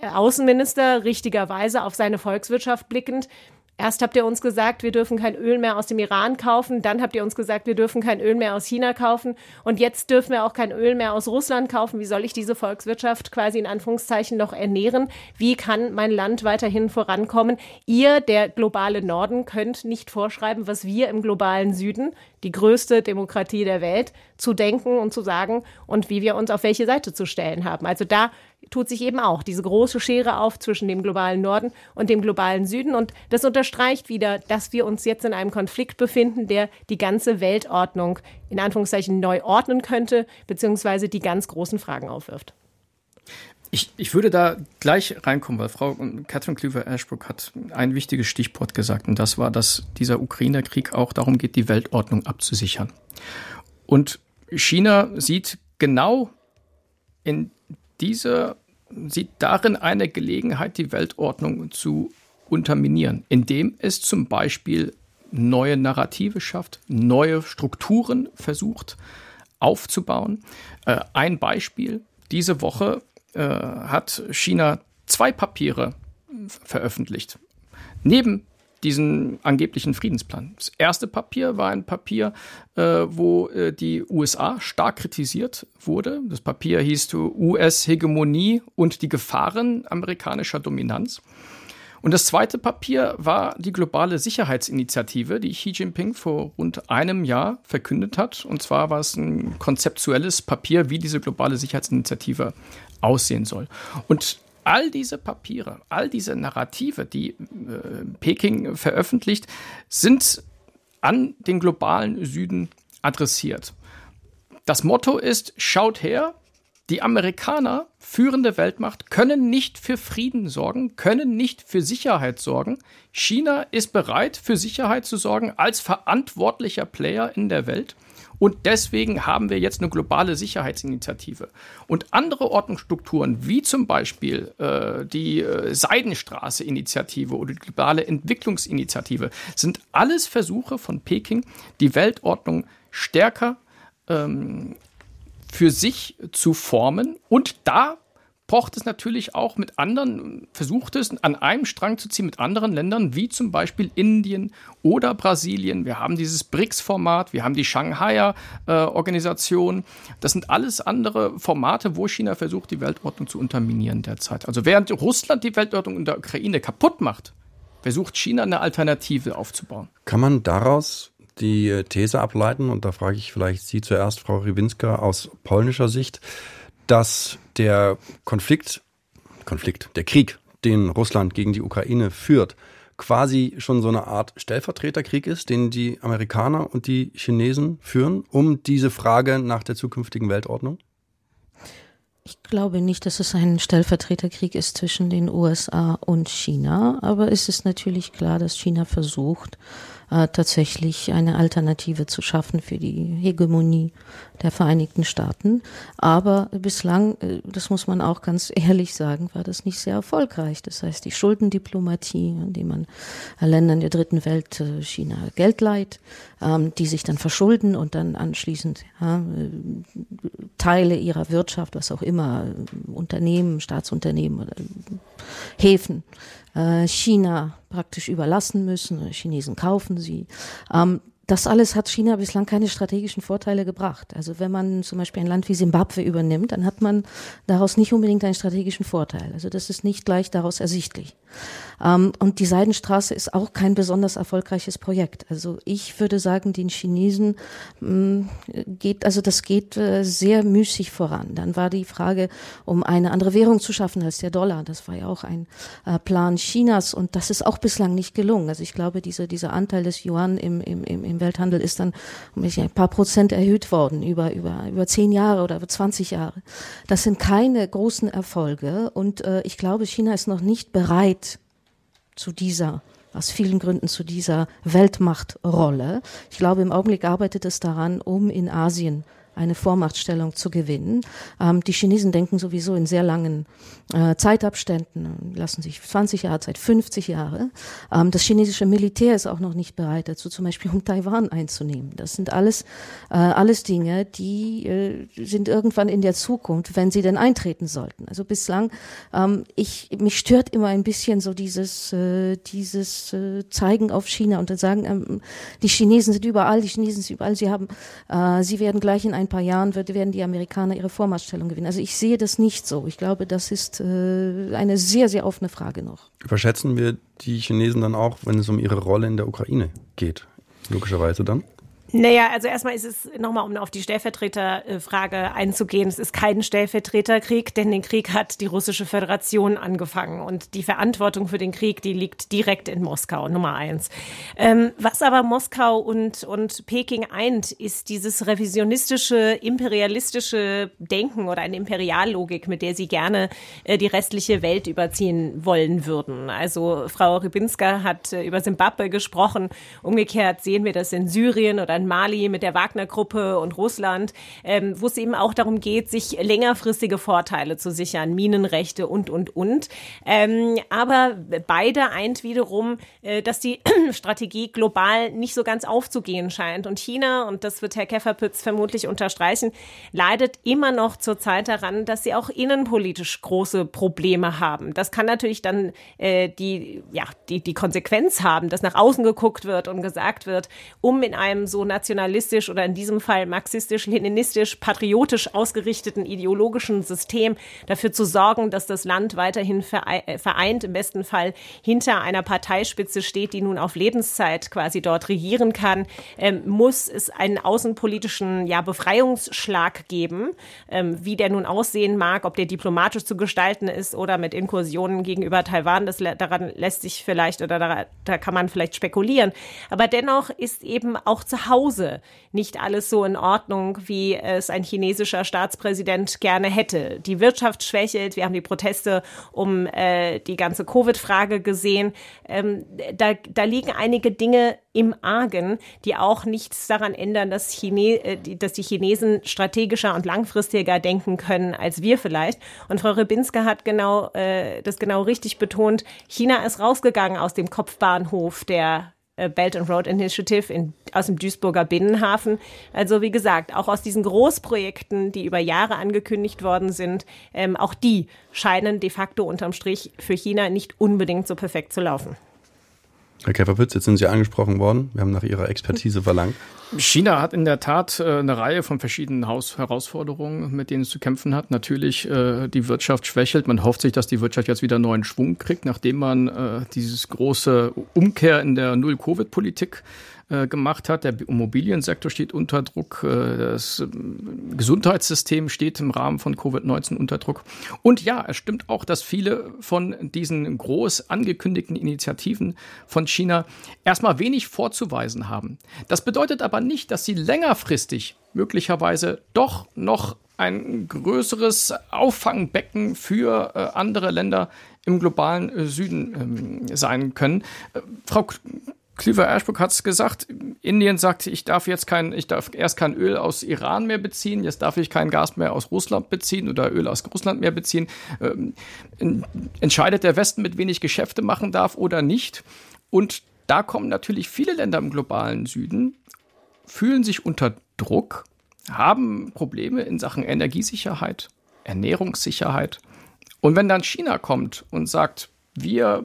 äh, Außenminister richtigerweise auf seine Volkswirtschaft blickend, Erst habt ihr uns gesagt, wir dürfen kein Öl mehr aus dem Iran kaufen, dann habt ihr uns gesagt, wir dürfen kein Öl mehr aus China kaufen und jetzt dürfen wir auch kein Öl mehr aus Russland kaufen. Wie soll ich diese Volkswirtschaft quasi in Anführungszeichen noch ernähren? Wie kann mein Land weiterhin vorankommen? Ihr, der globale Norden, könnt nicht vorschreiben, was wir im globalen Süden, die größte Demokratie der Welt, zu denken und zu sagen und wie wir uns auf welche Seite zu stellen haben. Also da tut sich eben auch diese große Schere auf zwischen dem globalen Norden und dem globalen Süden. Und das unterstreicht wieder, dass wir uns jetzt in einem Konflikt befinden, der die ganze Weltordnung in Anführungszeichen neu ordnen könnte, beziehungsweise die ganz großen Fragen aufwirft. Ich, ich würde da gleich reinkommen, weil Frau Catherine Klüver-Ashbrook hat ein wichtiges Stichwort gesagt, und das war, dass dieser Ukraine-Krieg auch darum geht, die Weltordnung abzusichern. Und China sieht genau in diese sieht darin eine Gelegenheit, die Weltordnung zu unterminieren, indem es zum Beispiel neue Narrative schafft, neue Strukturen versucht aufzubauen. Äh, ein Beispiel, diese Woche äh, hat China zwei Papiere veröffentlicht. Neben diesen angeblichen Friedensplan. Das erste Papier war ein Papier, äh, wo äh, die USA stark kritisiert wurde. Das Papier hieß US-Hegemonie und die Gefahren amerikanischer Dominanz. Und das zweite Papier war die globale Sicherheitsinitiative, die Xi Jinping vor rund einem Jahr verkündet hat. Und zwar war es ein konzeptuelles Papier, wie diese globale Sicherheitsinitiative aussehen soll. Und all diese Papiere, all diese Narrative, die äh, Peking veröffentlicht, sind an den globalen Süden adressiert. Das Motto ist, schaut her, die Amerikaner, führende Weltmacht, können nicht für Frieden sorgen, können nicht für Sicherheit sorgen. China ist bereit, für Sicherheit zu sorgen als verantwortlicher Player in der Welt. Und deswegen haben wir jetzt eine globale Sicherheitsinitiative. Und andere Ordnungsstrukturen, wie zum Beispiel äh, die äh, Seidenstraße-Initiative oder die globale Entwicklungsinitiative, sind alles Versuche von Peking, die Weltordnung stärker ähm, für sich zu formen. Und da pocht es natürlich auch mit anderen, versucht es an einem Strang zu ziehen mit anderen Ländern, wie zum Beispiel Indien oder Brasilien. Wir haben dieses BRICS-Format, wir haben die Shanghaier äh, Organisation. Das sind alles andere Formate, wo China versucht, die Weltordnung zu unterminieren derzeit. Also während Russland die Weltordnung in der Ukraine kaputt macht, versucht China eine Alternative aufzubauen. Kann man daraus die These ableiten, und da frage ich vielleicht Sie zuerst, Frau Rywinska, aus polnischer Sicht, dass der Konflikt, Konflikt, der Krieg, den Russland gegen die Ukraine führt, quasi schon so eine Art Stellvertreterkrieg ist, den die Amerikaner und die Chinesen führen, um diese Frage nach der zukünftigen Weltordnung? Ich glaube nicht, dass es ein Stellvertreterkrieg ist zwischen den USA und China, aber es ist natürlich klar, dass China versucht, äh, tatsächlich eine Alternative zu schaffen für die Hegemonie der Vereinigten Staaten. Aber bislang, äh, das muss man auch ganz [LAUGHS] ehrlich sagen, war das nicht sehr erfolgreich. Das heißt, die Schuldendiplomatie, indem man Ländern der dritten Welt äh, China Geld leiht, ähm, die sich dann verschulden und dann anschließend ja, äh, Teile ihrer Wirtschaft, was auch immer, Unternehmen, Staatsunternehmen oder Häfen, China praktisch überlassen müssen. Chinesen kaufen sie. Das alles hat China bislang keine strategischen Vorteile gebracht. Also wenn man zum Beispiel ein Land wie Simbabwe übernimmt, dann hat man daraus nicht unbedingt einen strategischen Vorteil. Also das ist nicht gleich daraus ersichtlich. Ähm, und die Seidenstraße ist auch kein besonders erfolgreiches Projekt. Also ich würde sagen, den Chinesen mm, geht, also das geht äh, sehr müßig voran. Dann war die Frage, um eine andere Währung zu schaffen als der Dollar. Das war ja auch ein äh, Plan Chinas und das ist auch bislang nicht gelungen. Also ich glaube, diese, dieser Anteil des Yuan im, im, im Welthandel ist dann ein paar Prozent erhöht worden über, über, über zehn Jahre oder über 20 Jahre. Das sind keine großen Erfolge und äh, ich glaube, China ist noch nicht bereit, zu dieser aus vielen Gründen zu dieser Weltmachtrolle. Ich glaube, im Augenblick arbeitet es daran, um in Asien eine Vormachtstellung zu gewinnen. Ähm, die Chinesen denken sowieso in sehr langen äh, Zeitabständen, lassen sich 20 Jahre Zeit, 50 Jahre. Ähm, das chinesische Militär ist auch noch nicht bereit dazu, zum Beispiel um Taiwan einzunehmen. Das sind alles, äh, alles Dinge, die äh, sind irgendwann in der Zukunft, wenn sie denn eintreten sollten. Also bislang, ähm, ich, mich stört immer ein bisschen so dieses, äh, dieses äh, Zeigen auf China und dann sagen, ähm, die Chinesen sind überall, die Chinesen sind überall, sie haben, äh, sie werden gleich in ein ein paar Jahren wird, werden die Amerikaner ihre Vormachtstellung gewinnen. Also ich sehe das nicht so. Ich glaube, das ist äh, eine sehr, sehr offene Frage noch. Überschätzen wir die Chinesen dann auch, wenn es um ihre Rolle in der Ukraine geht? Logischerweise dann? Naja, also erstmal ist es nochmal, um auf die Stellvertreterfrage einzugehen, es ist kein Stellvertreterkrieg, denn den Krieg hat die russische Föderation angefangen und die Verantwortung für den Krieg, die liegt direkt in Moskau, Nummer eins. Ähm, was aber Moskau und, und Peking eint, ist dieses revisionistische, imperialistische Denken oder eine Imperiallogik, mit der sie gerne äh, die restliche Welt überziehen wollen würden. Also Frau Rybinska hat äh, über Simbabwe gesprochen, umgekehrt sehen wir das in Syrien oder in Mali mit der Wagner-Gruppe und Russland, ähm, wo es eben auch darum geht, sich längerfristige Vorteile zu sichern, Minenrechte und, und, und. Ähm, aber beide eint wiederum, äh, dass die [CLEARS THROAT] Strategie global nicht so ganz aufzugehen scheint. Und China, und das wird Herr Kefferpütz vermutlich unterstreichen, leidet immer noch zurzeit daran, dass sie auch innenpolitisch große Probleme haben. Das kann natürlich dann äh, die, ja, die, die Konsequenz haben, dass nach außen geguckt wird und gesagt wird, um in einem so nationalistisch oder in diesem Fall marxistisch, leninistisch, patriotisch ausgerichteten ideologischen System dafür zu sorgen, dass das Land weiterhin äh, vereint, im besten Fall hinter einer Parteispitze steht, die nun auf Lebenszeit quasi dort regieren kann, ähm, muss es einen außenpolitischen ja, Befreiungsschlag geben, ähm, wie der nun aussehen mag, ob der diplomatisch zu gestalten ist oder mit Inkursionen gegenüber Taiwan. Das, daran lässt sich vielleicht oder da, da kann man vielleicht spekulieren. Aber dennoch ist eben auch zu Hause nicht alles so in Ordnung, wie es ein chinesischer Staatspräsident gerne hätte. Die Wirtschaft schwächelt. Wir haben die Proteste um äh, die ganze Covid-Frage gesehen. Ähm, da, da liegen einige Dinge im Argen, die auch nichts daran ändern, dass, Chine äh, dass die Chinesen strategischer und langfristiger denken können als wir vielleicht. Und Frau Rybinska hat genau äh, das genau richtig betont. China ist rausgegangen aus dem Kopfbahnhof der Belt and Road Initiative in, aus dem Duisburger Binnenhafen. Also wie gesagt, auch aus diesen Großprojekten, die über Jahre angekündigt worden sind, ähm, auch die scheinen de facto unterm Strich für China nicht unbedingt so perfekt zu laufen. Herr Käferpütz, jetzt sind Sie angesprochen worden. Wir haben nach Ihrer Expertise [LAUGHS] verlangt. China hat in der Tat äh, eine Reihe von verschiedenen Haus Herausforderungen, mit denen es zu kämpfen hat. Natürlich, äh, die Wirtschaft schwächelt. Man hofft sich, dass die Wirtschaft jetzt wieder neuen Schwung kriegt, nachdem man äh, dieses große Umkehr in der Null-Covid-Politik äh, gemacht hat. Der Immobiliensektor steht unter Druck, äh, das äh, Gesundheitssystem steht im Rahmen von Covid-19 unter Druck. Und ja, es stimmt auch, dass viele von diesen groß angekündigten Initiativen von China erstmal wenig vorzuweisen haben. Das bedeutet aber nicht, dass sie längerfristig möglicherweise doch noch ein größeres Auffangbecken für äh, andere Länder im globalen äh, Süden ähm, sein können. Äh, Frau Cleaver Ashbrook hat es gesagt, Indien sagt, ich darf jetzt kein, ich darf erst kein Öl aus Iran mehr beziehen, jetzt darf ich kein Gas mehr aus Russland beziehen oder Öl aus Russland mehr beziehen. Ähm, entscheidet der Westen, mit wenig Geschäfte machen darf oder nicht. Und da kommen natürlich viele Länder im globalen Süden, fühlen sich unter Druck, haben Probleme in Sachen Energiesicherheit, Ernährungssicherheit. Und wenn dann China kommt und sagt, wir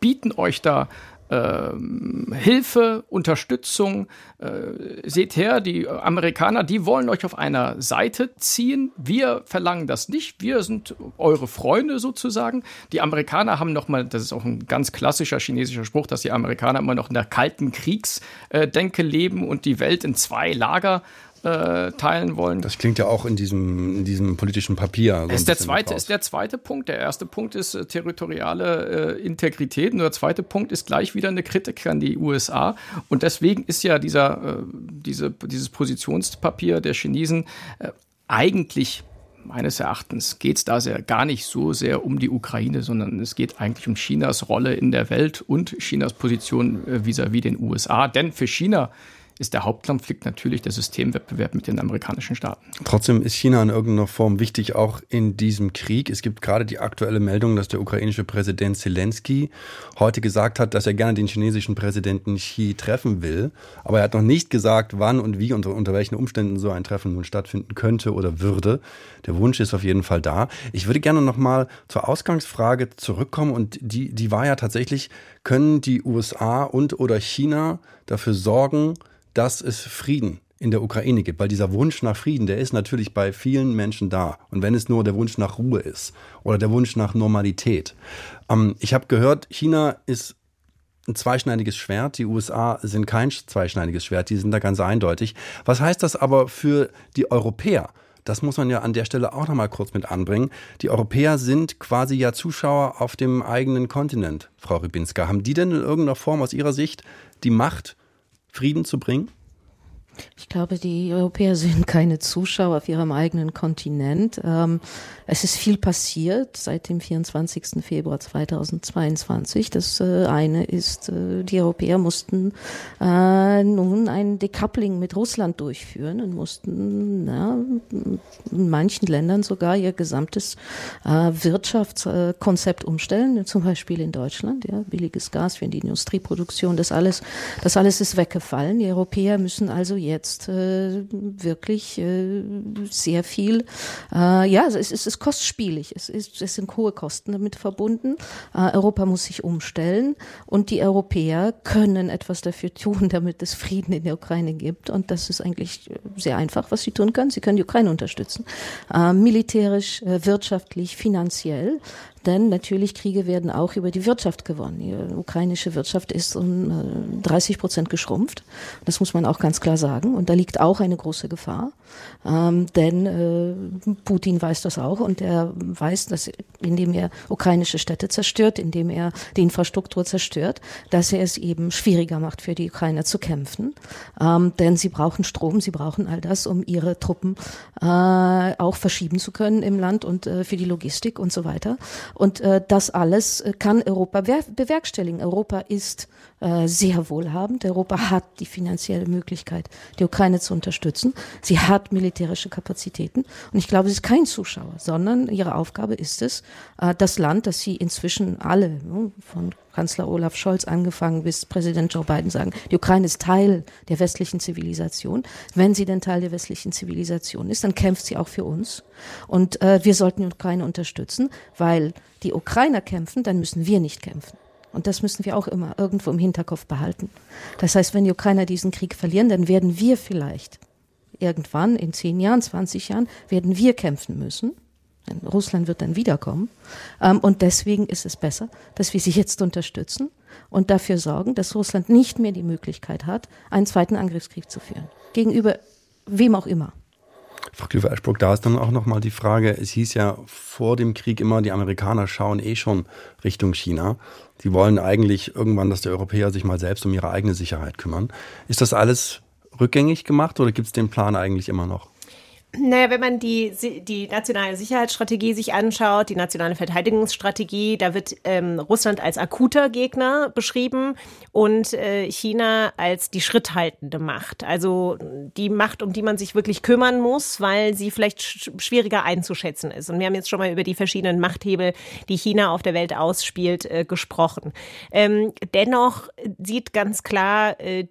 bieten euch da Hilfe, Unterstützung. Äh, seht her, die Amerikaner, die wollen euch auf einer Seite ziehen. Wir verlangen das nicht. Wir sind eure Freunde sozusagen. Die Amerikaner haben noch mal, das ist auch ein ganz klassischer chinesischer Spruch, dass die Amerikaner immer noch in der kalten Kriegsdenke leben und die Welt in zwei Lager äh, teilen wollen. Das klingt ja auch in diesem, in diesem politischen Papier. So ist, der zweite, ist der zweite Punkt. Der erste Punkt ist äh, territoriale äh, Integrität und der zweite Punkt ist gleich wieder eine Kritik an die USA. Und deswegen ist ja dieser, äh, diese, dieses Positionspapier der Chinesen äh, eigentlich meines Erachtens geht es da sehr, gar nicht so sehr um die Ukraine, sondern es geht eigentlich um Chinas Rolle in der Welt und Chinas Position äh, vis-à-vis -vis den USA. Denn für China ist der Hauptkonflikt natürlich der Systemwettbewerb mit den amerikanischen Staaten. Trotzdem ist China in irgendeiner Form wichtig, auch in diesem Krieg. Es gibt gerade die aktuelle Meldung, dass der ukrainische Präsident Zelensky heute gesagt hat, dass er gerne den chinesischen Präsidenten Xi treffen will. Aber er hat noch nicht gesagt, wann und wie und unter welchen Umständen so ein Treffen nun stattfinden könnte oder würde. Der Wunsch ist auf jeden Fall da. Ich würde gerne nochmal zur Ausgangsfrage zurückkommen und die, die war ja tatsächlich, können die USA und oder China dafür sorgen, dass es Frieden in der Ukraine gibt, weil dieser Wunsch nach Frieden, der ist natürlich bei vielen Menschen da. Und wenn es nur der Wunsch nach Ruhe ist oder der Wunsch nach Normalität. Ähm, ich habe gehört, China ist ein zweischneidiges Schwert. Die USA sind kein zweischneidiges Schwert, die sind da ganz eindeutig. Was heißt das aber für die Europäer? Das muss man ja an der Stelle auch nochmal kurz mit anbringen. Die Europäer sind quasi ja Zuschauer auf dem eigenen Kontinent, Frau Rybinska. Haben die denn in irgendeiner Form aus Ihrer Sicht die Macht, Frieden zu bringen? Ich glaube, die Europäer [LAUGHS] sind keine Zuschauer auf ihrem eigenen Kontinent. Ähm, es ist viel passiert seit dem 24. Februar 2022. Das äh, eine ist, äh, die Europäer mussten äh, nun ein Decoupling mit Russland durchführen und mussten na, in manchen Ländern sogar ihr gesamtes Wirtschaftskonzept umstellen, zum Beispiel in Deutschland. Ja, billiges Gas für die Industrieproduktion, das alles, das alles ist weggefallen. Die Europäer müssen also jetzt wirklich sehr viel, ja, es ist ist kostspielig. Es, ist, es sind hohe Kosten damit verbunden. Äh, Europa muss sich umstellen und die Europäer können etwas dafür tun, [LAUGHS] damit es Frieden in der Ukraine gibt. Und das ist eigentlich sehr einfach, was sie tun können. Sie können die Ukraine unterstützen. Äh, militärisch, äh, wirtschaftlich, finanziell. Denn natürlich Kriege werden auch über die Wirtschaft gewonnen. Die ukrainische Wirtschaft ist um 30 Prozent geschrumpft. Das muss man auch ganz klar sagen. Und da liegt auch eine große Gefahr. Ähm, denn äh, Putin weiß das auch und er weiß, dass indem er ukrainische Städte zerstört, indem er die Infrastruktur zerstört, dass er es eben schwieriger macht für die Ukrainer zu kämpfen. Ähm, denn sie brauchen Strom, sie brauchen all das, um ihre Truppen äh, auch verschieben zu können im Land und äh, für die Logistik und so weiter. Und äh, das alles äh, kann Europa bewerkstelligen. Europa ist äh, sehr wohlhabend. Europa hat die finanzielle Möglichkeit, die Ukraine zu unterstützen. Sie hat militärische Kapazitäten. Und ich glaube, sie ist kein Zuschauer, sondern ihre Aufgabe ist es, äh, das Land, das sie inzwischen alle, ne, von Kanzler Olaf Scholz angefangen bis Präsident Joe Biden sagen, die Ukraine ist Teil der westlichen Zivilisation. Wenn sie denn Teil der westlichen Zivilisation ist, dann kämpft sie auch für uns. Und äh, wir sollten die Ukraine unterstützen, weil die Ukrainer kämpfen, dann müssen wir nicht kämpfen. Und das müssen wir auch immer irgendwo im Hinterkopf behalten. Das heißt, wenn die Ukrainer diesen Krieg verlieren, dann werden wir vielleicht irgendwann in zehn Jahren, 20 Jahren, werden wir kämpfen müssen. Russland wird dann wiederkommen. Ähm, und deswegen ist es besser, dass wir sie jetzt unterstützen und dafür sorgen, dass Russland nicht mehr die Möglichkeit hat, einen zweiten Angriffskrieg zu führen. Gegenüber wem auch immer. Frau Klüver-Eschbruck, da ist dann auch nochmal die Frage, es hieß ja vor dem Krieg immer, die Amerikaner schauen eh schon Richtung China. Sie wollen eigentlich irgendwann, dass die Europäer sich mal selbst um ihre eigene Sicherheit kümmern. Ist das alles rückgängig gemacht oder gibt es den Plan eigentlich immer noch? Naja, wenn man die, die nationale Sicherheitsstrategie sich anschaut, die nationale Verteidigungsstrategie, da wird ähm, Russland als akuter Gegner beschrieben und äh, China als die schritthaltende Macht. Also die Macht, um die man sich wirklich kümmern muss, weil sie vielleicht sch schwieriger einzuschätzen ist. Und wir haben jetzt schon mal über die verschiedenen Machthebel, die China auf der Welt ausspielt, äh, gesprochen. Ähm, dennoch sieht ganz klar, äh,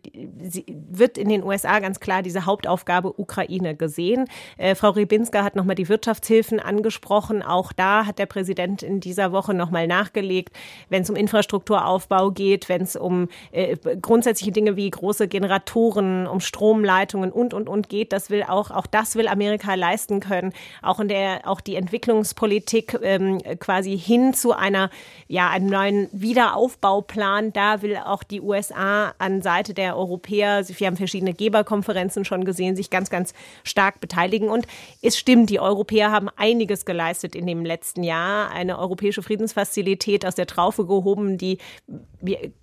wird in den USA ganz klar diese Hauptaufgabe Ukraine gesehen. Äh, Frau Ribinska hat nochmal die Wirtschaftshilfen angesprochen. Auch da hat der Präsident in dieser Woche nochmal nachgelegt, wenn es um Infrastrukturaufbau geht, wenn es um äh, grundsätzliche Dinge wie große Generatoren, um Stromleitungen und, und, und geht. Das will auch, auch das will Amerika leisten können. Auch in der, auch die Entwicklungspolitik ähm, quasi hin zu einer, ja, einem neuen Wiederaufbauplan. Da will auch die USA an Seite der Europäer, wir haben verschiedene Geberkonferenzen schon gesehen, sich ganz, ganz stark beteiligen beschäftigen. Und es stimmt, die Europäer haben einiges geleistet in dem letzten Jahr. Eine europäische Friedensfazilität aus der Traufe gehoben, die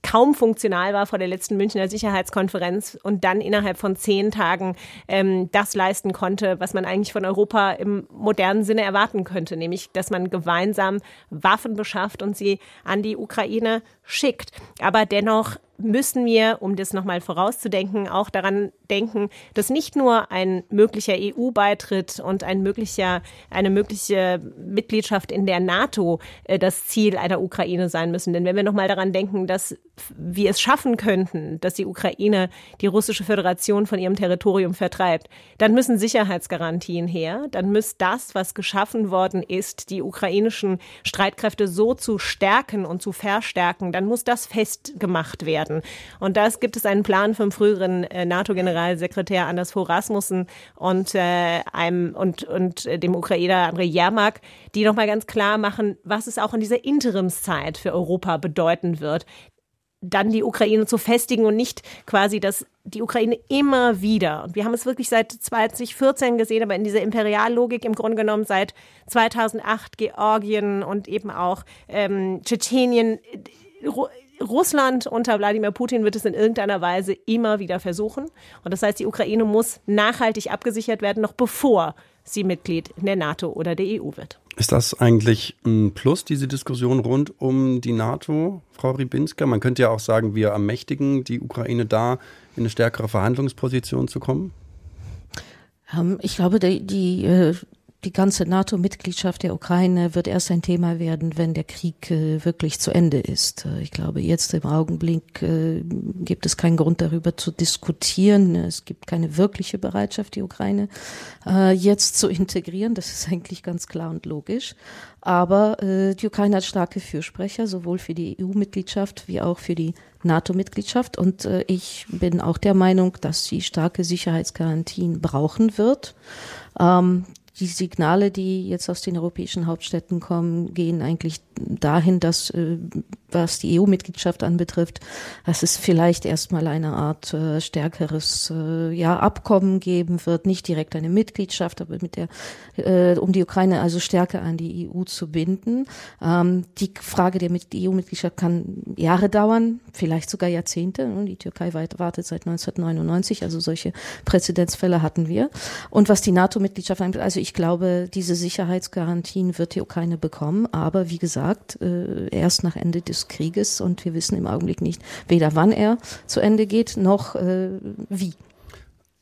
kaum funktional war vor der letzten Münchner Sicherheitskonferenz und dann innerhalb von zehn Tagen ähm, das leisten konnte, was man eigentlich von Europa im modernen Sinne erwarten könnte, nämlich dass man gemeinsam Waffen beschafft und sie an die Ukraine schickt. Aber dennoch müssen wir, um das nochmal vorauszudenken, auch daran denken, dass nicht nur ein möglicher EU-Beitritt und ein möglicher, eine mögliche Mitgliedschaft in der NATO äh, das Ziel einer Ukraine sein müssen. Denn wenn wir nochmal daran denken, dass wir es schaffen könnten, dass die Ukraine die russische Föderation von ihrem Territorium vertreibt, dann müssen Sicherheitsgarantien her. Dann muss das, was geschaffen worden ist, die ukrainischen Streitkräfte so zu stärken und zu verstärken, dann muss das festgemacht werden. Und das gibt es einen Plan vom früheren äh, NATO-Generalsekretär Anders Fogh Rasmussen und äh, einem und und äh, dem Ukrainer Andrei Jermak, die nochmal ganz klar machen, was es auch in dieser Interimszeit für Europa bedeuten wird, dann die Ukraine zu festigen und nicht quasi, dass die Ukraine immer wieder, und wir haben es wirklich seit 2014 gesehen, aber in dieser Imperiallogik im Grunde genommen seit 2008 Georgien und eben auch ähm, Tschetschenien Russland unter Wladimir Putin wird es in irgendeiner Weise immer wieder versuchen. Und das heißt, die Ukraine muss nachhaltig abgesichert werden, noch bevor sie Mitglied in der NATO oder der EU wird. Ist das eigentlich ein Plus, diese Diskussion rund um die NATO, Frau Ribinska? Man könnte ja auch sagen, wir ermächtigen die Ukraine da, in eine stärkere Verhandlungsposition zu kommen? Ähm, ich glaube, die, die äh, die ganze NATO-Mitgliedschaft der Ukraine wird erst ein Thema werden, wenn der Krieg äh, wirklich zu Ende ist. Äh, ich glaube, jetzt im Augenblick äh, gibt es keinen Grund darüber zu diskutieren. Es gibt keine wirkliche Bereitschaft, die Ukraine jetzt zu integrieren. Das ist eigentlich ganz klar und logisch. Aber die Ukraine hat starke Fürsprecher, sowohl für die EU-Mitgliedschaft wie auch für die NATO-Mitgliedschaft. Und ich bin auch der Meinung, dass sie starke Sicherheitsgarantien brauchen wird. Ähm, die Signale, die jetzt aus den europäischen Hauptstädten kommen, gehen eigentlich dahin, dass äh, was die EU-Mitgliedschaft anbetrifft, dass es vielleicht erstmal eine Art äh, stärkeres äh, ja, Abkommen geben wird, nicht direkt eine Mitgliedschaft, aber mit der, äh, um die Ukraine also stärker an die EU zu binden. Ähm, die Frage der EU-Mitgliedschaft kann Jahre dauern, vielleicht sogar Jahrzehnte. Die Türkei wartet seit 1999, also solche Präzedenzfälle hatten wir. Und was die NATO-Mitgliedschaft angeht, also ich glaube, diese Sicherheitsgarantien wird die Ukraine bekommen, aber wie gesagt, äh, erst nach Ende des des Krieges und wir wissen im Augenblick nicht weder wann er zu Ende geht noch äh, wie.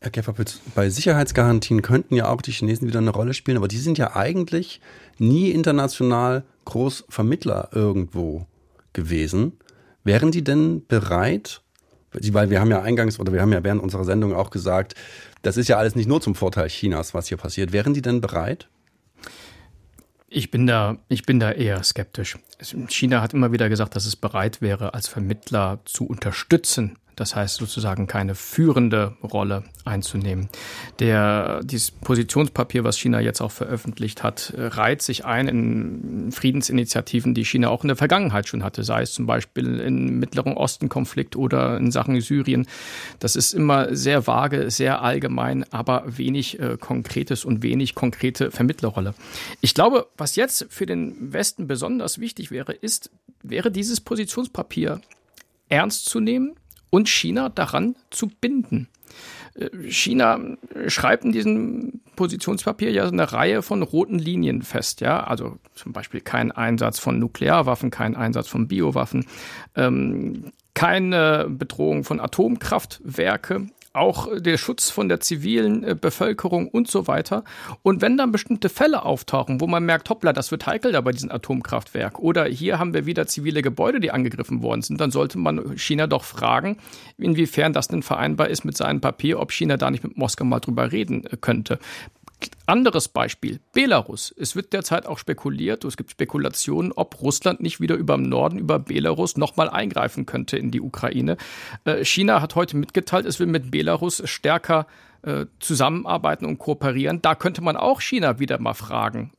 Herr Käferpütz, bei Sicherheitsgarantien könnten ja auch die Chinesen wieder eine Rolle spielen, aber die sind ja eigentlich nie international Großvermittler irgendwo gewesen. Wären die denn bereit, weil wir haben ja eingangs oder wir haben ja während unserer Sendung auch gesagt, das ist ja alles nicht nur zum Vorteil Chinas, was hier passiert. Wären die denn bereit? Ich bin da, ich bin da eher skeptisch. China hat immer wieder gesagt, dass es bereit wäre, als Vermittler zu unterstützen, das heißt sozusagen keine führende Rolle einzunehmen. Der, dieses Positionspapier, was China jetzt auch veröffentlicht hat, reiht sich ein in Friedensinitiativen, die China auch in der Vergangenheit schon hatte, sei es zum Beispiel im Mittleren Osten-Konflikt oder in Sachen Syrien. Das ist immer sehr vage, sehr allgemein, aber wenig äh, Konkretes und wenig konkrete Vermittlerrolle. Ich glaube, was jetzt für den Westen besonders wichtig wäre, ist, wäre dieses Positionspapier ernst zu nehmen, und China daran zu binden. Äh, China schreibt in diesem Positionspapier ja eine Reihe von roten Linien fest, ja, also zum Beispiel kein Einsatz von Nuklearwaffen, kein Einsatz von Biowaffen, ähm, keine Bedrohung von Atomkraftwerke, auch der Schutz von der zivilen äh, Bevölkerung und so weiter. Und wenn dann bestimmte Fälle auftauchen, wo man merkt, hoppla, das wird heikel da bei diesem Atomkraftwerk oder hier haben wir wieder zivile Gebäude, die angegriffen worden sind, dann sollte man China doch fragen, inwiefern das denn vereinbar ist mit seinem Papier, ob China da nicht mit Moskau mal drüber reden äh, könnte. Anderes Beispiel, Belarus. Es wird derzeit auch spekuliert, es gibt Spekulationen, ob Russland nicht wieder über dem Norden, über Belarus nochmal eingreifen könnte in die Ukraine. Äh, China hat heute mitgeteilt, es will mit Belarus stärker äh, zusammenarbeiten und kooperieren. Da könnte man auch China wieder mal fragen,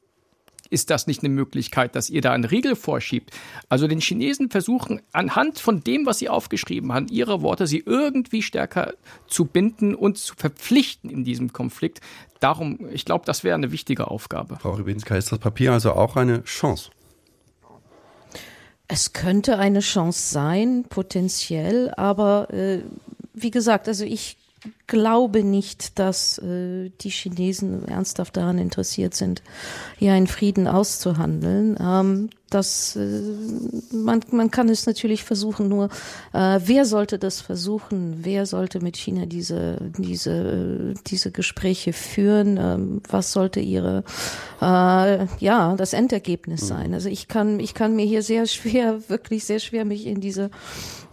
ist das nicht eine Möglichkeit, dass ihr da einen Riegel vorschiebt? Also den Chinesen versuchen anhand von dem, was sie aufgeschrieben haben, ihre Worte, sie irgendwie stärker zu binden und zu verpflichten in diesem Konflikt. Darum, ich glaube, das wäre eine wichtige Aufgabe. Frau Rybinska, ist das Papier also auch eine Chance? Es könnte eine Chance sein, potenziell, aber äh, wie gesagt, also ich glaube nicht, dass äh, die Chinesen ernsthaft daran interessiert sind, hier einen Frieden auszuhandeln. Ähm, das, äh, man, man kann es natürlich versuchen, nur äh, wer sollte das versuchen? Wer sollte mit China diese, diese, diese Gespräche führen? Ähm, was sollte ihre, äh, ja, das Endergebnis sein? Also ich kann, ich kann mir hier sehr schwer, wirklich sehr schwer mich in diese,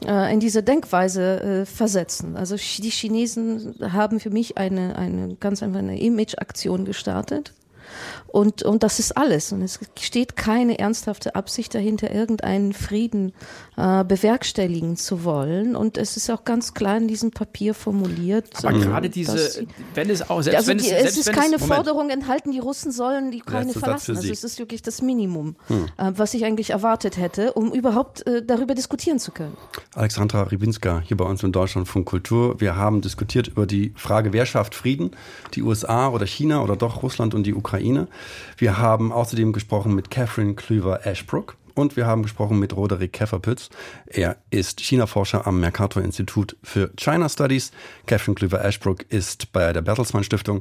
äh, in diese Denkweise äh, versetzen. Also die Chinesen haben für mich eine, eine ganz einfach eine Image-Aktion gestartet und, und das ist alles. Und es steht keine ernsthafte Absicht dahinter, irgendeinen Frieden äh, bewerkstelligen zu wollen. Und es ist auch ganz klar in diesem Papier formuliert. Aber äh, gerade diese, wenn es auch selbst also wenn die, es, es ist keine es, Forderung enthalten, die Russen sollen die Ukraine verlassen. Also es ist wirklich das Minimum, hm. äh, was ich eigentlich erwartet hätte, um überhaupt äh, darüber diskutieren zu können. Alexandra Rybinska hier bei uns in Deutschland von Kultur. Wir haben diskutiert über die Frage, wer schafft Frieden? Die USA oder China oder doch Russland und die Ukraine. Wir haben außerdem gesprochen mit Catherine Klüver Ashbrook und wir haben gesprochen mit Roderick Käferpütz. Er ist China-Forscher am Mercator Institut für China Studies. Catherine Klüver-Ashbrook ist bei der Bertelsmann Stiftung